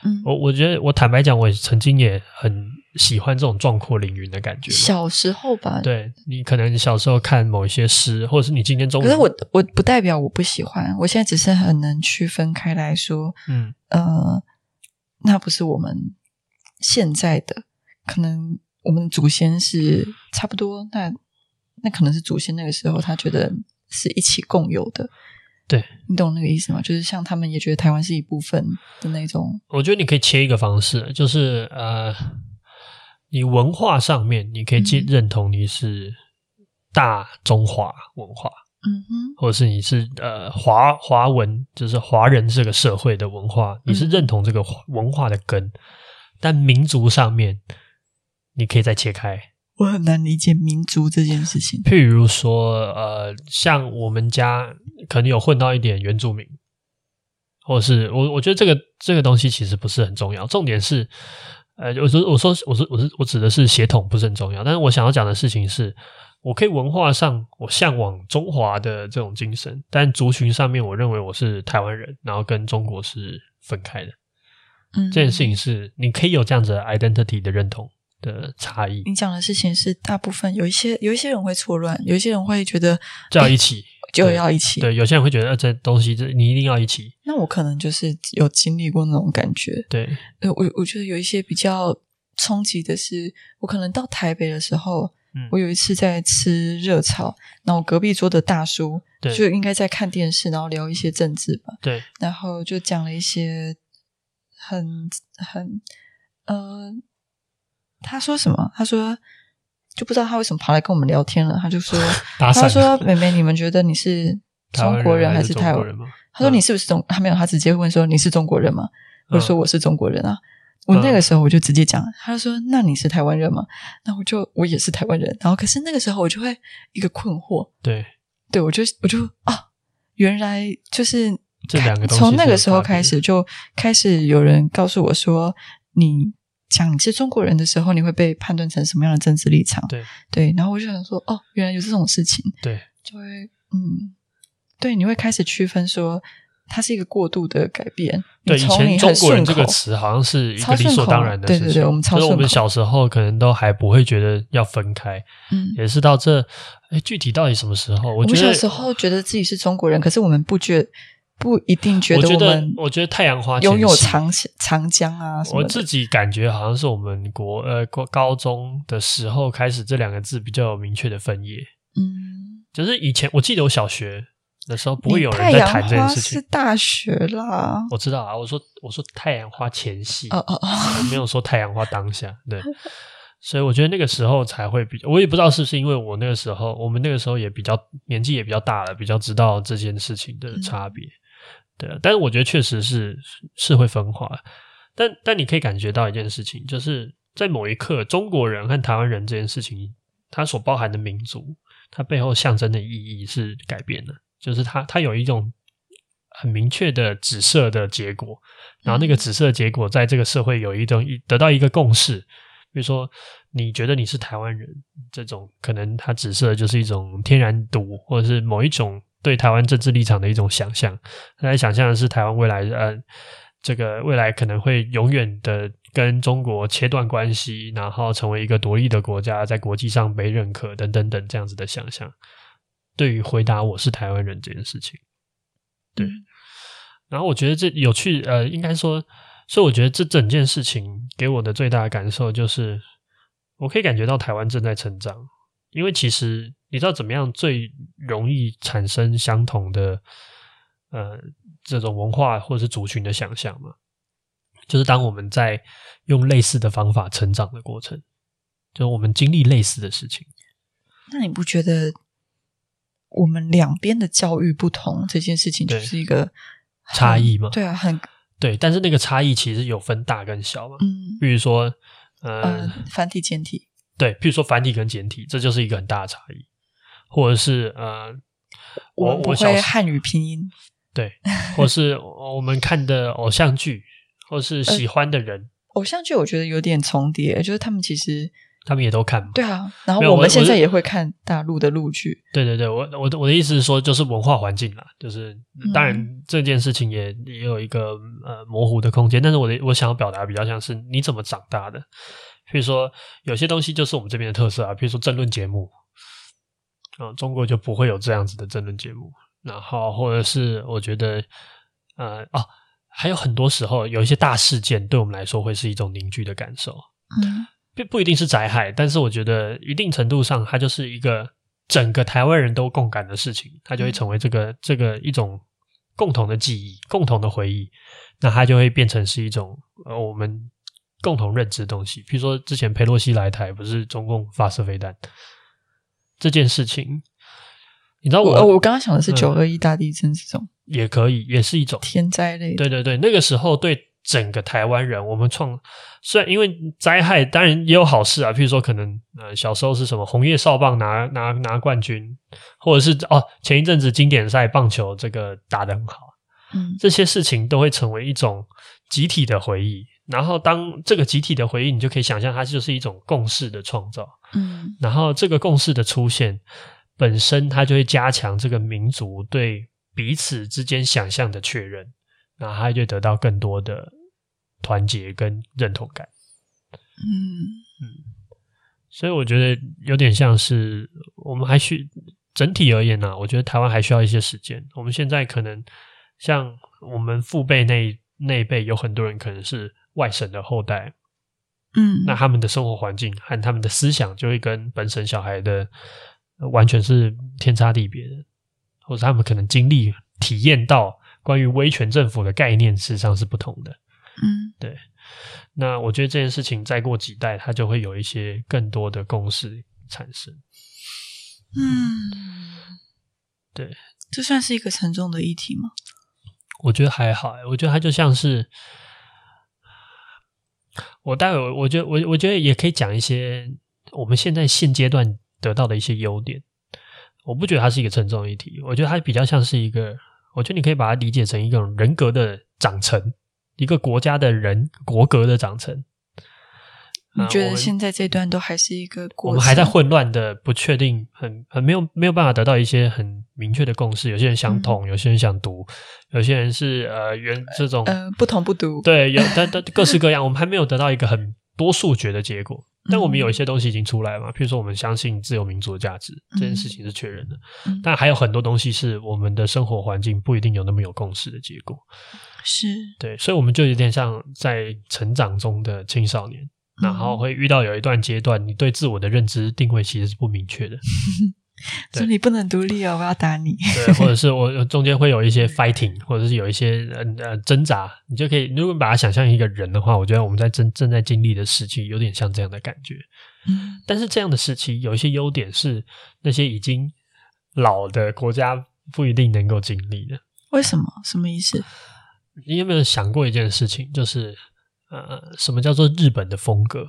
嗯，我我觉得我坦白讲，我曾经也很。喜欢这种壮阔凌云的感觉。小时候吧，对，你可能小时候看某一些诗，或者是你今天中午。可是我我不代表我不喜欢，我现在只是很能区分开来说，嗯呃，那不是我们现在的，可能我们祖先是差不多，那那可能是祖先那个时候他觉得是一起共有的，对，你懂那个意思吗？就是像他们也觉得台湾是一部分的那种。我觉得你可以切一个方式，就是呃。你文化上面，你可以认认同你是大中华文化，嗯哼，或者是你是呃华华文，就是华人这个社会的文化，你是认同这个文化的根。嗯、但民族上面，你可以再切开。我很难理解民族这件事情。譬如说，呃，像我们家可能有混到一点原住民，或者是我我觉得这个这个东西其实不是很重要，重点是。呃，我说我说我说我是我指的是血统不是很重要，但是我想要讲的事情是，我可以文化上我向往中华的这种精神，但族群上面我认为我是台湾人，然后跟中国是分开的。嗯，这件事情是你可以有这样子的 identity 的认同的差异。你讲的事情是大部分有一些有一些人会错乱，有一些人会觉得叫一起。就要一起，对，有些人会觉得这东西，这你一定要一起。那我可能就是有经历过那种感觉。对，呃，我我觉得有一些比较冲击的是，我可能到台北的时候，嗯，我有一次在吃热炒，那我隔壁桌的大叔就应该在看电视，然后聊一些政治吧。对，然后就讲了一些很很呃，他说什么？他说。就不知道他为什么跑来跟我们聊天了。他就说：“他说，妹妹，你们觉得你是中国人还是台湾人吗？”他说：“你是不是中？”他没有，他直接问说：“你是中国人吗？”我说：“我是中国人啊。”我那个时候我就直接讲，他就说：“那你是台湾人吗？”那我就我也是台湾人。然后可是那个时候我就会一个困惑，对对，我就我就啊，原来就是这两个从那个时候开始就开始有人告诉我说你。讲你是中国人的时候，你会被判断成什么样的政治立场？对对，然后我就想说，哦，原来有这种事情。对，就会嗯，对，你会开始区分说，它是一个过度的改变。对，以前中国人这个词好像是一个理所当然的事情。对对对，我们超顺口。所以我们小时候可能都还不会觉得要分开。嗯，也是到这，哎，具体到底什么时候？我觉得我小时候觉得自己是中国人，可是我们不觉。不一定觉得我们，我觉得，我觉得太阳花拥有长长江啊。我自己感觉好像是我们国呃高高中的时候开始，这两个字比较有明确的分野。嗯，就是以前我记得我小学的时候不会有人在谈这件事情。是大学啦，我知道啊。我说我说太阳花前戏，哦哦哦，我没有说太阳花当下。对，所以我觉得那个时候才会比较，我也不知道是不是因为我那个时候，我们那个时候也比较年纪也比较大了，比较知道这件事情的差别。嗯对啊，但是我觉得确实是是会分化，但但你可以感觉到一件事情，就是在某一刻，中国人和台湾人这件事情，它所包含的民族，它背后象征的意义是改变的，就是它它有一种很明确的紫色的结果，然后那个紫色的结果在这个社会有一种得到一个共识，比如说你觉得你是台湾人，这种可能它紫色就是一种天然毒，或者是某一种。对台湾政治立场的一种想象，来想象的是台湾未来呃，这个未来可能会永远的跟中国切断关系，然后成为一个独立的国家，在国际上被认可等等等这样子的想象。对于回答我是台湾人这件事情，对，嗯、然后我觉得这有趣，呃，应该说，所以我觉得这整件事情给我的最大的感受就是，我可以感觉到台湾正在成长，因为其实。你知道怎么样最容易产生相同的呃这种文化或者是族群的想象吗？就是当我们在用类似的方法成长的过程，就是我们经历类似的事情。那你不觉得我们两边的教育不同这件事情就是一个差异吗？对啊，很对，但是那个差异其实有分大跟小嘛。嗯，比如说呃，呃，繁体简体，对，譬如说繁体跟简体，这就是一个很大的差异。或者是呃，我我会汉语拼音，对，或是我们看的偶像剧，或是喜欢的人，偶像剧我觉得有点重叠，就是他们其实他们也都看嘛，对啊，然后我们现在也会看大陆的陆剧，对对对，我我的我的意思是说，就是文化环境啦，就是当然这件事情也也有一个呃模糊的空间，但是我的我想要表达比较像是你怎么长大的，比如说有些东西就是我们这边的特色啊，比如说争论节目。啊，中国就不会有这样子的争论节目，然后或者是我觉得，呃，哦，还有很多时候有一些大事件对我们来说会是一种凝聚的感受，嗯，不不一定是灾害，但是我觉得一定程度上它就是一个整个台湾人都共感的事情，它就会成为这个这个一种共同的记忆、共同的回忆，那它就会变成是一种呃我们共同认知的东西。比如说之前佩洛西来台，不是中共发射飞弹。这件事情，你知道我我，我刚刚想的是九二一大地震这种，也可以，也是一种天灾类的。对对对，那个时候对整个台湾人，我们创虽然因为灾害，当然也有好事啊。譬如说，可能呃小时候是什么红叶少棒拿拿拿冠军，或者是哦前一阵子经典赛棒球这个打得很好，嗯，这些事情都会成为一种集体的回忆。然后当这个集体的回应，你就可以想象它就是一种共识的创造。嗯，然后这个共识的出现本身，它就会加强这个民族对彼此之间想象的确认，然后它就得到更多的团结跟认同感。嗯嗯，所以我觉得有点像是我们还需整体而言呢、啊，我觉得台湾还需要一些时间。我们现在可能像我们父辈那那一辈，有很多人可能是。外省的后代，嗯，那他们的生活环境和他们的思想就会跟本省小孩的完全是天差地别的，或者他们可能经历、体验到关于威权政府的概念，事实上是不同的。嗯，对。那我觉得这件事情再过几代，它就会有一些更多的共识产生。嗯，对，这算是一个沉重的议题吗？我觉得还好，我觉得它就像是。我待会，我觉得我我觉得也可以讲一些我们现在现阶段得到的一些优点。我不觉得它是一个沉重的议题，我觉得它比较像是一个，我觉得你可以把它理解成一种人格的长成，一个国家的人国格的长成。你觉得现在这段都还是一个过程？我们还在混乱的、不确定、很很没有没有办法得到一些很明确的共识。有些人想统，嗯、有些人想读，有些人是呃原这种呃不统不读。对，有但但各式各样，我们还没有得到一个很多数决的结果。但我们有一些东西已经出来嘛，譬如说我们相信自由民主的价值，这件事情是确认的。嗯、但还有很多东西是我们的生活环境不一定有那么有共识的结果。是对，所以我们就有点像在成长中的青少年。然后会遇到有一段阶段，你对自我的认知定位其实是不明确的，所以你不能独立哦，我要打你。对，或者是我中间会有一些 fighting，或者是有一些呃呃挣扎，你就可以，如果把它想象一个人的话，我觉得我们在正正在经历的时期有点像这样的感觉。嗯，但是这样的时期有一些优点是那些已经老的国家不一定能够经历的。为什么？什么意思？你有没有想过一件事情，就是？呃，什么叫做日本的风格？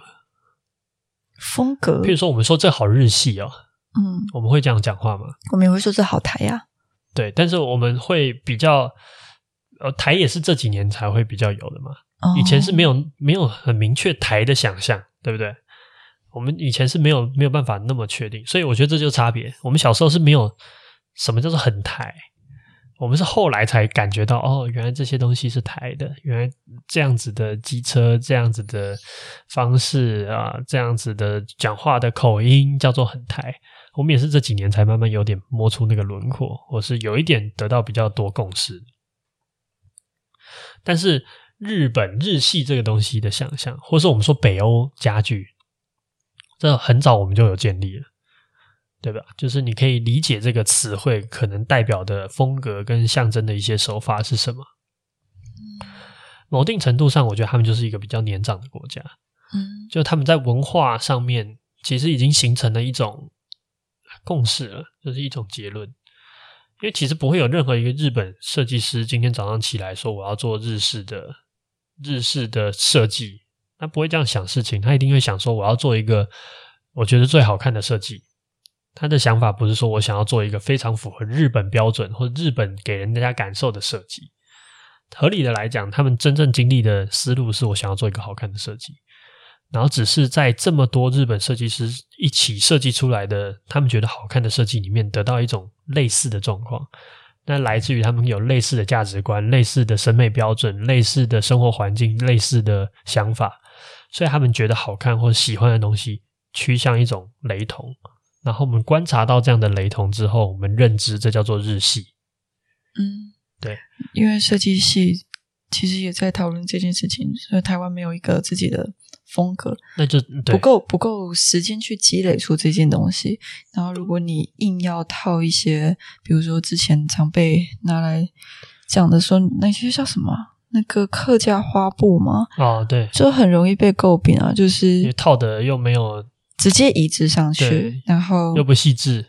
风格，譬如说，我们说这好日系哦，嗯，我们会这样讲话吗？我们也会说这好台呀，对，但是我们会比较，呃，台也是这几年才会比较有的嘛，哦，以前是没有没有很明确台的想象，对不对？我们以前是没有没有办法那么确定，所以我觉得这就是差别。我们小时候是没有什么叫做很台。我们是后来才感觉到，哦，原来这些东西是台的，原来这样子的机车，这样子的方式啊，这样子的讲话的口音叫做很台。我们也是这几年才慢慢有点摸出那个轮廓，或是有一点得到比较多共识。但是日本日系这个东西的想象，或是我们说北欧家具，这很早我们就有建立了。对吧？就是你可以理解这个词汇可能代表的风格跟象征的一些手法是什么。某定程度上，我觉得他们就是一个比较年长的国家。嗯，就他们在文化上面其实已经形成了一种共识了，就是一种结论。因为其实不会有任何一个日本设计师今天早上起来说我要做日式的日式的设计，他不会这样想事情，他一定会想说我要做一个我觉得最好看的设计。他的想法不是说我想要做一个非常符合日本标准或日本给人家感受的设计。合理的来讲，他们真正经历的思路是我想要做一个好看的设计，然后只是在这么多日本设计师一起设计出来的，他们觉得好看的设计里面得到一种类似的状况。那来自于他们有类似的价值观、类似的审美标准、类似的生活环境、类似的想法，所以他们觉得好看或喜欢的东西趋向一种雷同。然后我们观察到这样的雷同之后，我们认知这叫做日系。嗯，对，因为设计系其实也在讨论这件事情，所以台湾没有一个自己的风格，那就不够不够时间去积累出这件东西。然后，如果你硬要套一些，比如说之前常被拿来讲的说那些叫什么那个客家花布吗，哦，对，就很容易被诟病啊，就是套的又没有。直接移植上去，然后又不细致。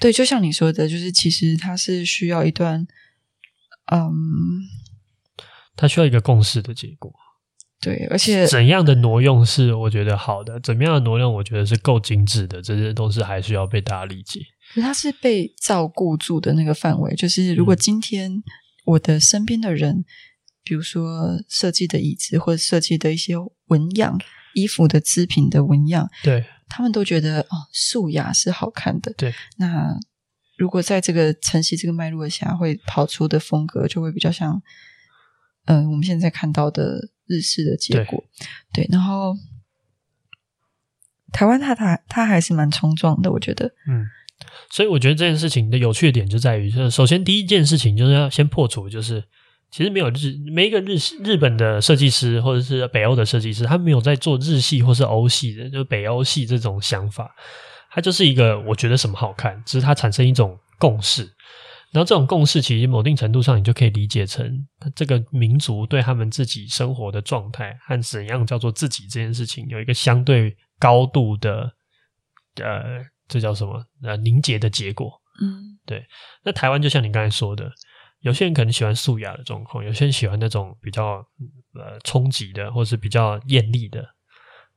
对，就像你说的，就是其实它是需要一段，嗯，它需要一个共识的结果。对，而且怎样的挪用是我觉得好的，怎么样的挪用我觉得是够精致的，这些都是还需要被大家理解。可是它是被照顾住的那个范围，就是如果今天我的身边的人比如说设计的椅子或者设计的一些纹样、衣服的织品的纹样，对，他们都觉得哦，素雅是好看的。对，那如果在这个晨曦这个脉络下，会跑出的风格就会比较像，嗯、呃，我们现在看到的日式的结果。对，对，然后台湾它它它还是蛮冲撞的，我觉得，嗯。所以我觉得这件事情的有趣的点就在于，就是首先第一件事情就是要先破除，就是其实没有日每一个日日本的设计师或者是北欧的设计师，他没有在做日系或是欧系的，就是北欧系这种想法，它就是一个我觉得什么好看，只是它产生一种共识，然后这种共识其实某定程度上你就可以理解成这个民族对他们自己生活的状态和怎样叫做自己这件事情有一个相对高度的呃。这叫什么？呃，凝结的结果。嗯，对。那台湾就像你刚才说的，有些人可能喜欢素雅的状况，有些人喜欢那种比较呃冲击的，或是比较艳丽的。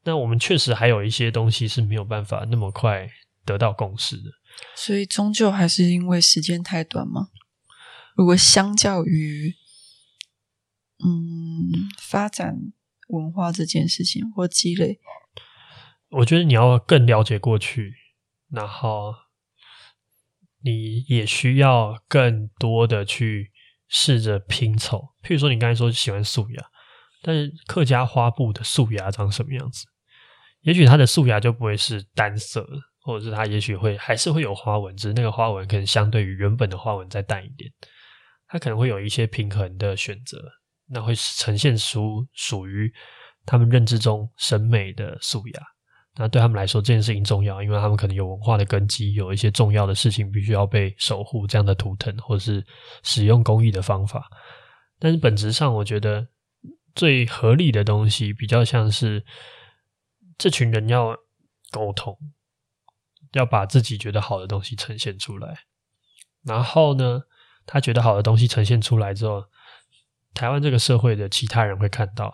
那我们确实还有一些东西是没有办法那么快得到共识的。所以终究还是因为时间太短吗？如果相较于嗯发展文化这件事情或积累，我觉得你要更了解过去。然后，你也需要更多的去试着拼凑。譬如说，你刚才说喜欢素雅，但是客家花布的素雅长什么样子？也许它的素雅就不会是单色的，或者是它也许会还是会有花纹，只是那个花纹可能相对于原本的花纹再淡一点。它可能会有一些平衡的选择，那会呈现出属于他们认知中审美的素雅。那对他们来说，这件事情重要，因为他们可能有文化的根基，有一些重要的事情必须要被守护，这样的图腾或是使用工艺的方法。但是本质上，我觉得最合理的东西，比较像是这群人要沟通，要把自己觉得好的东西呈现出来。然后呢，他觉得好的东西呈现出来之后，台湾这个社会的其他人会看到，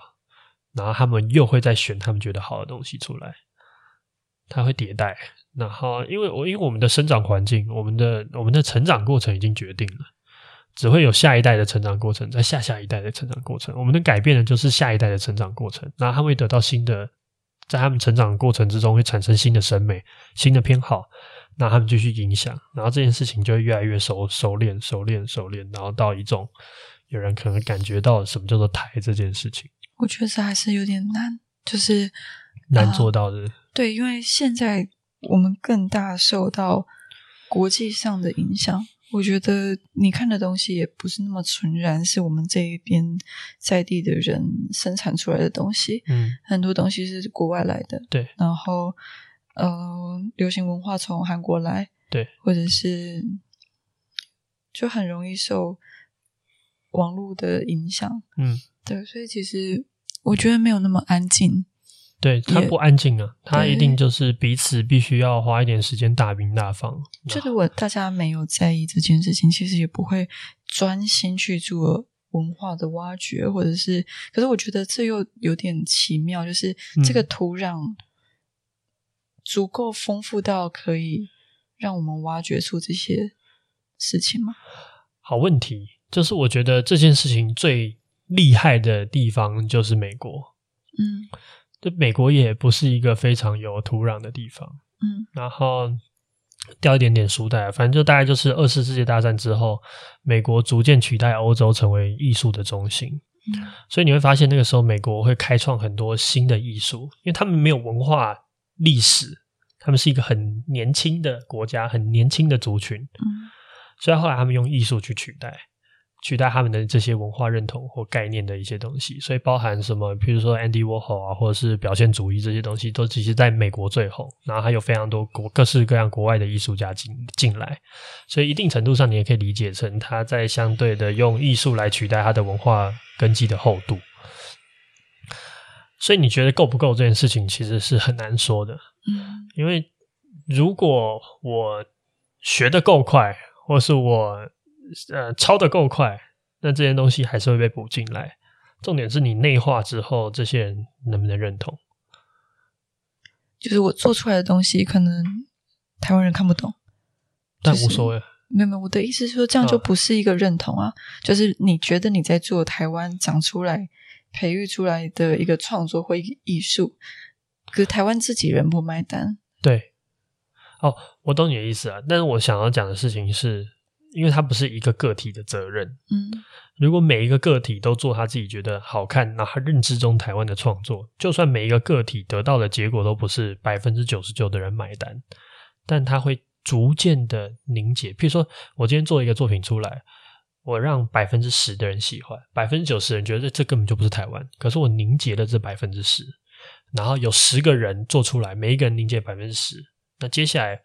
然后他们又会再选他们觉得好的东西出来。它会迭代，然后因为我因为我们的生长环境，我们的我们的成长过程已经决定了，只会有下一代的成长过程，在下下一代的成长过程，我们能改变的就是下一代的成长过程，那他们会得到新的，在他们成长过程之中会产生新的审美、新的偏好，那他们继续影响，然后这件事情就会越来越熟熟练、熟练、熟练，然后到一种有人可能感觉到什么叫做台这件事情，我觉得还是有点难，就是难做到的。呃对，因为现在我们更大受到国际上的影响，我觉得你看的东西也不是那么纯然是我们这一边在地的人生产出来的东西，嗯，很多东西是国外来的，对，然后呃，流行文化从韩国来，对，或者是就很容易受网络的影响，嗯，对，所以其实我觉得没有那么安静。对，他不安静啊，他一定就是彼此必须要花一点时间大兵大放。就如果大家没有在意这件事情，其实也不会专心去做文化的挖掘，或者是。可是我觉得这又有点奇妙，就是这个土壤足够丰富到可以让我们挖掘出这些事情吗？好问题，就是我觉得这件事情最厉害的地方就是美国，嗯。就美国也不是一个非常有土壤的地方，嗯，然后掉一点点书袋，反正就大概就是二次世界大战之后，美国逐渐取代欧洲成为艺术的中心，嗯，所以你会发现那个时候美国会开创很多新的艺术，因为他们没有文化历史，他们是一个很年轻的国家，很年轻的族群，嗯，所以后来他们用艺术去取代。取代他们的这些文化认同或概念的一些东西，所以包含什么，比如说 Andy Warhol 啊，或者是表现主义这些东西，都其实在美国最红。然后还有非常多国各式各样国外的艺术家进进来，所以一定程度上你也可以理解成他在相对的用艺术来取代他的文化根基的厚度。所以你觉得够不够这件事情其实是很难说的，嗯，因为如果我学的够快，或是我。呃，抄的够快，那这些东西还是会被补进来。重点是你内化之后，这些人能不能认同？就是我做出来的东西，可能台湾人看不懂，但无所谓。没有没有，我的意思是说，这样就不是一个认同啊。哦、就是你觉得你在做台湾长出来、培育出来的一个创作或艺术，可是台湾自己人不买单。对，哦，我懂你的意思啊。但是我想要讲的事情是，因为它不是一个个体的责任。嗯，如果每一个个体都做他自己觉得好看，那他认知中台湾的创作，就算每一个个体得到的结果都不是百分之九十九的人买单，但他会。逐渐的凝结，譬如说，我今天做一个作品出来，我让百分之十的人喜欢，百分之九十人觉得这根本就不是台湾。可是我凝结了这百分之十，然后有十个人做出来，每一个人凝结百分之十。那接下来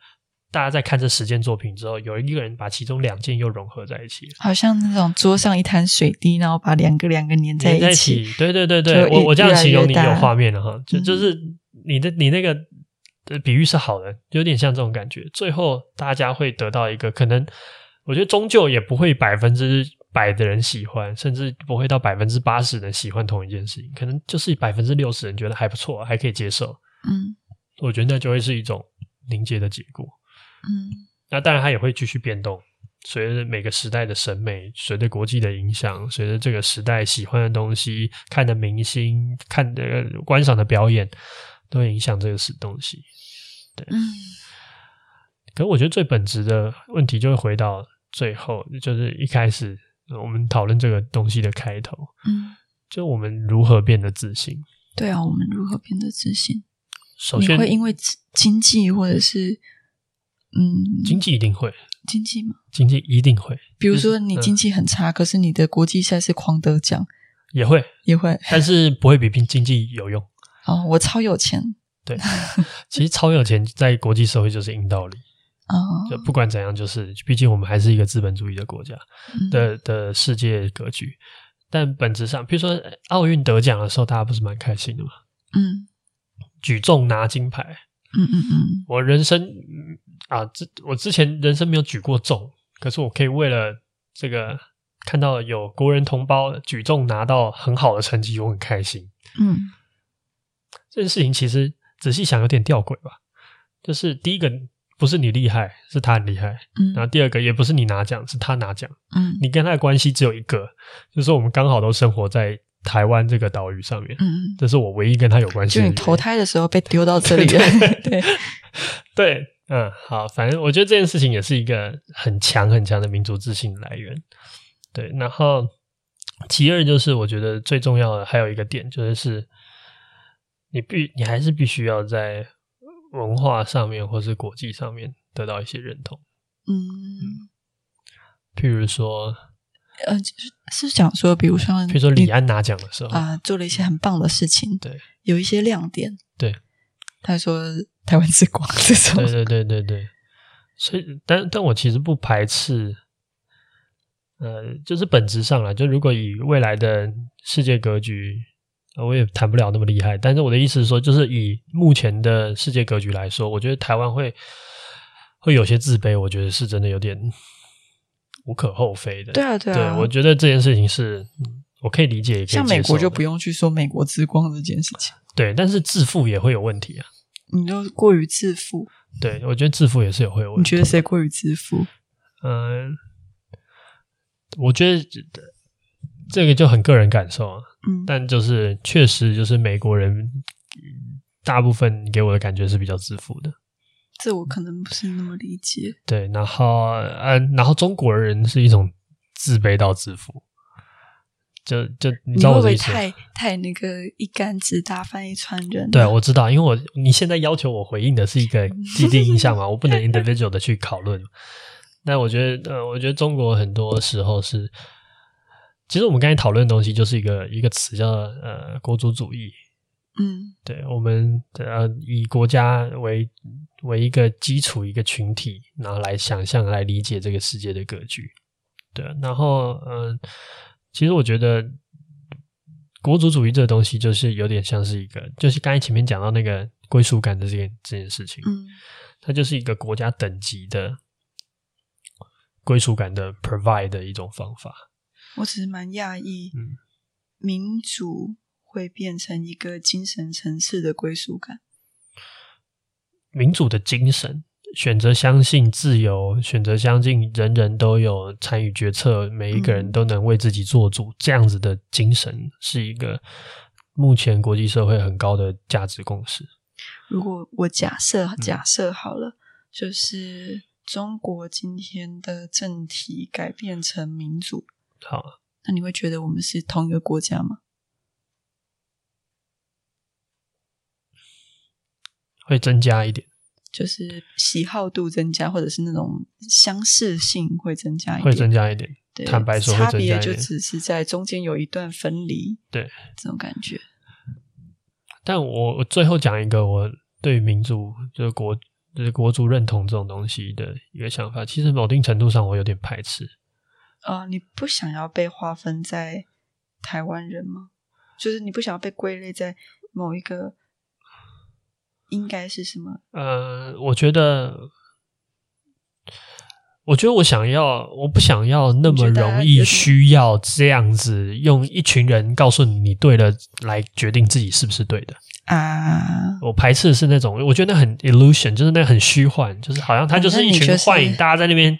大家在看这十件作品之后，有一个人把其中两件又融合在一起，好像那种桌上一滩水滴，然后把两个两个粘在一起。粘在一起。对对对对，我我这样形容你有画面了哈，就就是你的你那个。的比喻是好的，有点像这种感觉。最后大家会得到一个可能，我觉得终究也不会百分之百的人喜欢，甚至不会到百分之八十的人喜欢同一件事情，可能就是百分之六十人觉得还不错，还可以接受。嗯，我觉得那就会是一种凝结的结果。嗯，那当然它也会继续变动，随着每个时代的审美，随着国际的影响，随着这个时代喜欢的东西、看的明星、看的观赏的表演，都会影响这个是东西。对，嗯，可是我觉得最本质的问题就会回到最后，就是一开始我们讨论这个东西的开头，嗯，就我们如何变得自信？对啊，我们如何变得自信？首先，你会因为经济或者是嗯，经济一定会经济吗？经济一定会。比如说你经济很差，嗯，可是你的国际赛事狂得奖，也会也会，但是不会比拼经济有用。哦，我超有钱。对，其实超有钱在国际社会就是硬道理哦！就不管怎样，就是毕竟我们还是一个资本主义的国家的、嗯、的世界格局。但本质上，比如说奥运得奖的时候，大家不是蛮开心的吗？嗯，举重拿金牌，嗯嗯嗯。我人生啊，之我之前人生没有举过重，可是我可以为了这个看到有国人同胞举重拿到很好的成绩，我很开心。嗯，这件事情其实。仔细想，有点吊诡吧。就是第一个不是你厉害，是他很厉害。嗯，然后第二个也不是你拿奖，是他拿奖。嗯，你跟他的关系只有一个，就是我们刚好都生活在台湾这个岛屿上面。嗯，这是我唯一跟他有关系的。就你投胎的时候被丢到这里了。对 对，嗯，好，反正我觉得这件事情也是一个很强很强的民族自信的来源。对，然后其二就是我觉得最重要的还有一个点就是。你必你还是必须要在文化上面或是国际上面得到一些认同，嗯，譬如说，呃，是讲说，比如说，比如说李安拿奖的时候啊、呃，做了一些很棒的事情，对，有一些亮点，对，他说台湾之光这种，对对对对对，所以，但但我其实不排斥，呃，就是本质上来，就如果以未来的世界格局。我也谈不了那么厉害，但是我的意思是说，就是以目前的世界格局来说，我觉得台湾会会有些自卑，我觉得是真的有点无可厚非的。对啊，对啊，对，我觉得这件事情是我可以理解，也可以。像美国就不用去说美国之光这件事情。对，但是自负也会有问题啊。你就过于自负。对，我觉得自负也是有会有问题。你觉得谁过于自负？嗯，我觉得。这个就很个人感受啊，嗯，但就是确实就是美国人大部分给我的感觉是比较自负的，这我可能不是那么理解。对，然后呃，然后中国人是一种自卑到自负，就就你知道我的意思？太太那个一竿子打翻一船人？对，我知道，因为我你现在要求我回应的是一个既定印象嘛，我不能 individual 的去讨论。但我觉得，呃，我觉得中国很多时候是。其实我们刚才讨论的东西就是一个一个词叫呃国族主义，嗯，对，我们呃以国家为为一个基础一个群体，然后来想象来理解这个世界的格局，对，然后嗯、呃，其实我觉得国族主义这个东西就是有点像是一个，就是刚才前面讲到那个归属感的这件这件事情，嗯，它就是一个国家等级的归属感的 provide 的一种方法。我只是蛮讶异，嗯，民主会变成一个精神层次的归属感。民主的精神选择相信自由，选择相信人人都有参与决策，每一个人都能为自己做主，嗯、这样子的精神是一个目前国际社会很高的价值共识。如果我假设假设好了，嗯、就是中国今天的政体改变成民主，好，那你会觉得我们是同一个国家吗？会增加一点，就是喜好度增加，或者是那种相似性会增加一点，会增加一点。对，坦白说，差别就只是在中间有一段分离，对这种感觉。但我我最后讲一个我对民族就是国就是国族认同这种东西的一个想法，其实某定程度上我有点排斥。啊、呃，你不想要被划分在台湾人吗？就是你不想要被归类在某一个。应该是什么？呃，我觉得，我觉得我想要，我不想要那么容易需要这样子用一群人告诉你你对了来决定自己是不是对的啊。我排斥的是那种，我觉得那很 illusion，就是那很虚幻，就是好像他就是一群幻影，大家在那边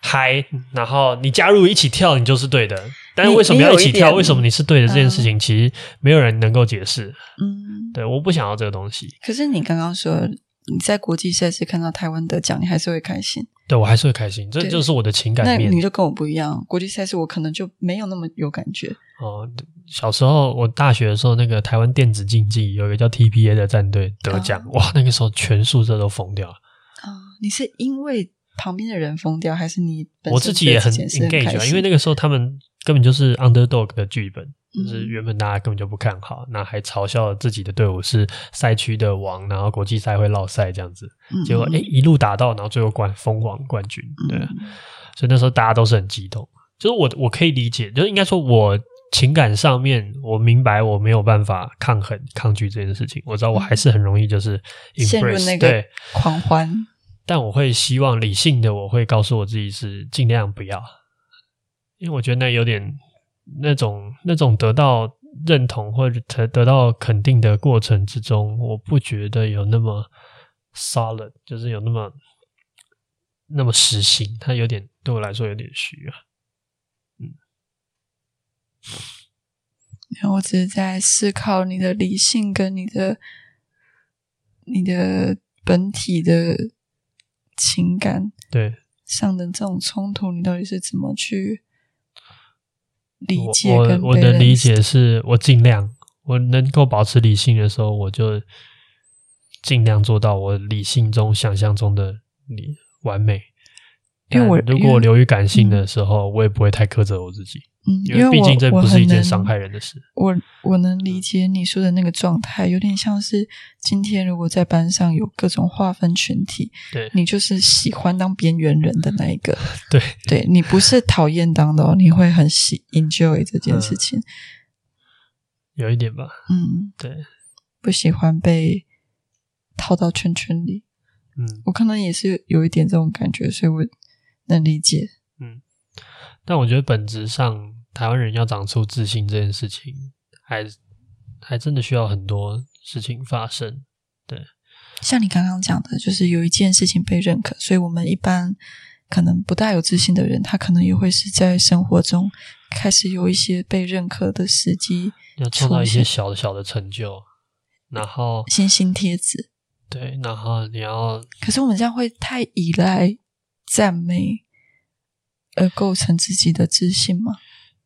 嗨，然后你加入一起跳，你就是对的。但是为什么要一起跳？为什么你是对的？这件事情其实没有人能够解释。嗯，对，我不想要这个东西。可是你刚刚说你在国际赛事看到台湾得奖，你还是会开心？对，我还是会开心，这就是我的情感面。那你就跟我不一样，国际赛事我可能就没有那么有感觉。哦，小时候我大学的时候，那个台湾电子竞技有一个叫 TPA 的战队得奖，哦、哇，那个时候全宿舍都疯掉了。啊、哦，你是因为旁边的人疯掉，还是你本身我自己也很 engage 啊？因为那个时候他们。根本就是 underdog 的剧本，就是原本大家根本就不看好，那、嗯、还嘲笑自己的队伍是赛区的王，然后国际赛会落赛这样子，嗯、结果哎、欸、一路打到，然后最后冠封王冠军，对，嗯、所以那时候大家都是很激动。就是我我可以理解，就是应该说我情感上面我明白我没有办法抗衡抗拒这件事情，我知道我还是很容易就是 embrace，陷入那个狂欢，但我会希望理性的，我会告诉我自己是尽量不要。因为我觉得那有点那种那种得到认同或者得得到肯定的过程之中，我不觉得有那么 solid，就是有那么那么实心，它有点对我来说有点虚啊。嗯，然后我只是在思考你的理性跟你的你的本体的情感对上的这种冲突，你到底是怎么去？理解跟我我的理解是我尽量我能够保持理性的时候，我就尽量做到我理性中想象中的你完美。因为我如果我流于感性的时候，我也不会太苛责我自己。嗯，因为毕竟这不是一件伤害人的事。我我，我能理解你说的那个状态，有点像是今天如果在班上有各种划分群体，对，你就是喜欢当边缘人的那一个。对，对你不是讨厌当的哦，你会很喜 enjoy 这件事情。嗯，有一点吧。嗯，对，不喜欢被套到圈圈里。嗯，我可能也是有一点这种感觉，所以我能理解。嗯，但我觉得本质上。台湾人要长出自信这件事情，还还真的需要很多事情发生。对，像你刚刚讲的，就是有一件事情被认可，所以我们一般可能不大有自信的人，他可能也会是在生活中开始有一些被认可的时机，要创造一些小的小的成就，然后星星贴纸。对，然后你要，可是我们这样会太依赖赞美而构成自己的自信吗？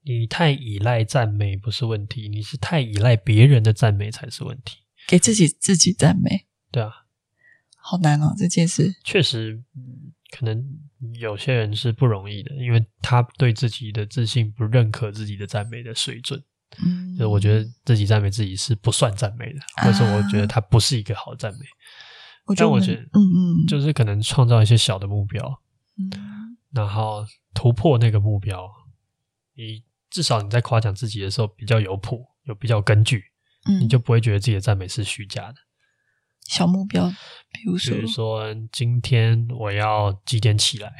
你太依赖赞美不是问题，你是太依赖别人的赞美才是问题。给自己自己赞美，对啊，好难哦，这件事。确实，可能有些人是不容易的，因为他对自己的自信不认可自己的赞美的水准。嗯，所以我觉得自己赞美自己是不算赞美的，啊、或者我觉得他不是一个好赞美。我但我觉得，嗯嗯，就是可能创造一些小的目标，嗯，然后突破那个目标，你。至少你在夸奖自己的时候比较有谱，有比较根据，嗯，你就不会觉得自己的赞美是虚假的。小目标，比如说，比如说今天我要几点起来？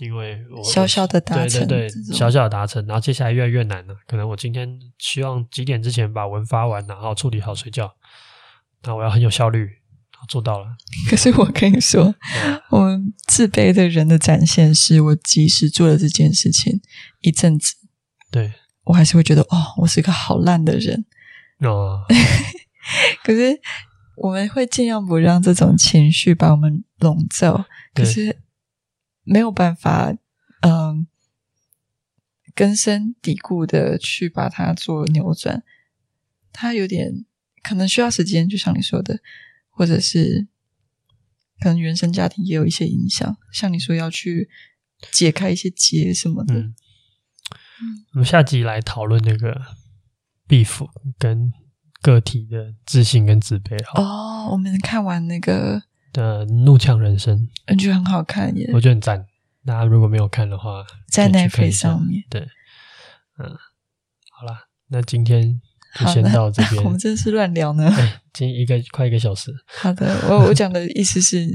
因为我小小的达成，对对对，小小的达成，然后接下来越来越难了。可能我今天希望几点之前把文发完，然后处理好睡觉。那我要很有效率，做到了。可是我跟你说，嗯、我们自卑的人的展现是，我即使做了这件事情一阵子，对我还是会觉得，哦，我是个好烂的人。哦，可是我们会尽量不让这种情绪把我们笼罩，可是没有办法，嗯。根深蒂固的去把它做扭转，它有点可能需要时间，就像你说的，或者是可能原生家庭也有一些影响，像你说要去解开一些结什么的。嗯，我们下集来讨论那个 beef 跟个体的自信跟自卑。好哦，我们看完那个的怒呛人生，我觉得很好看耶，我觉得很赞。大家如果没有看的话，在 Netflix 上面，对，嗯，好啦，那今天就先到这边。我们真是乱聊呢，对，今天一个快一个小时。好的，我我讲的意思是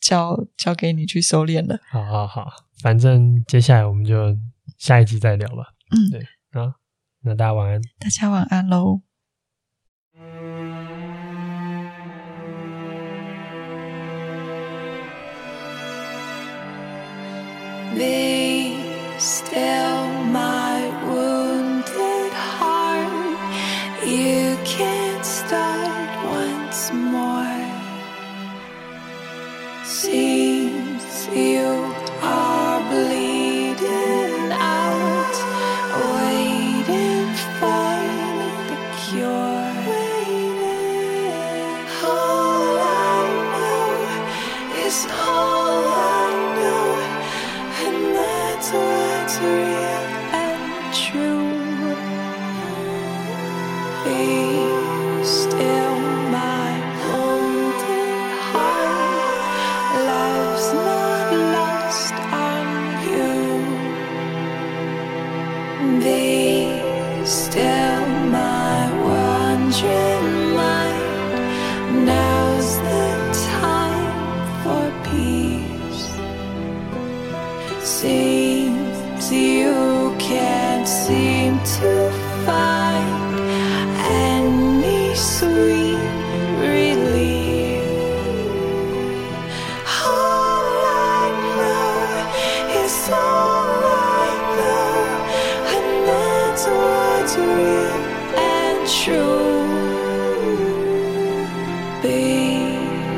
交交给你去收敛了。好好好，反正接下来我们就下一集再聊吧。嗯，对，啊，那大家晚安。大家晚安喽。Be still, see.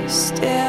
Still,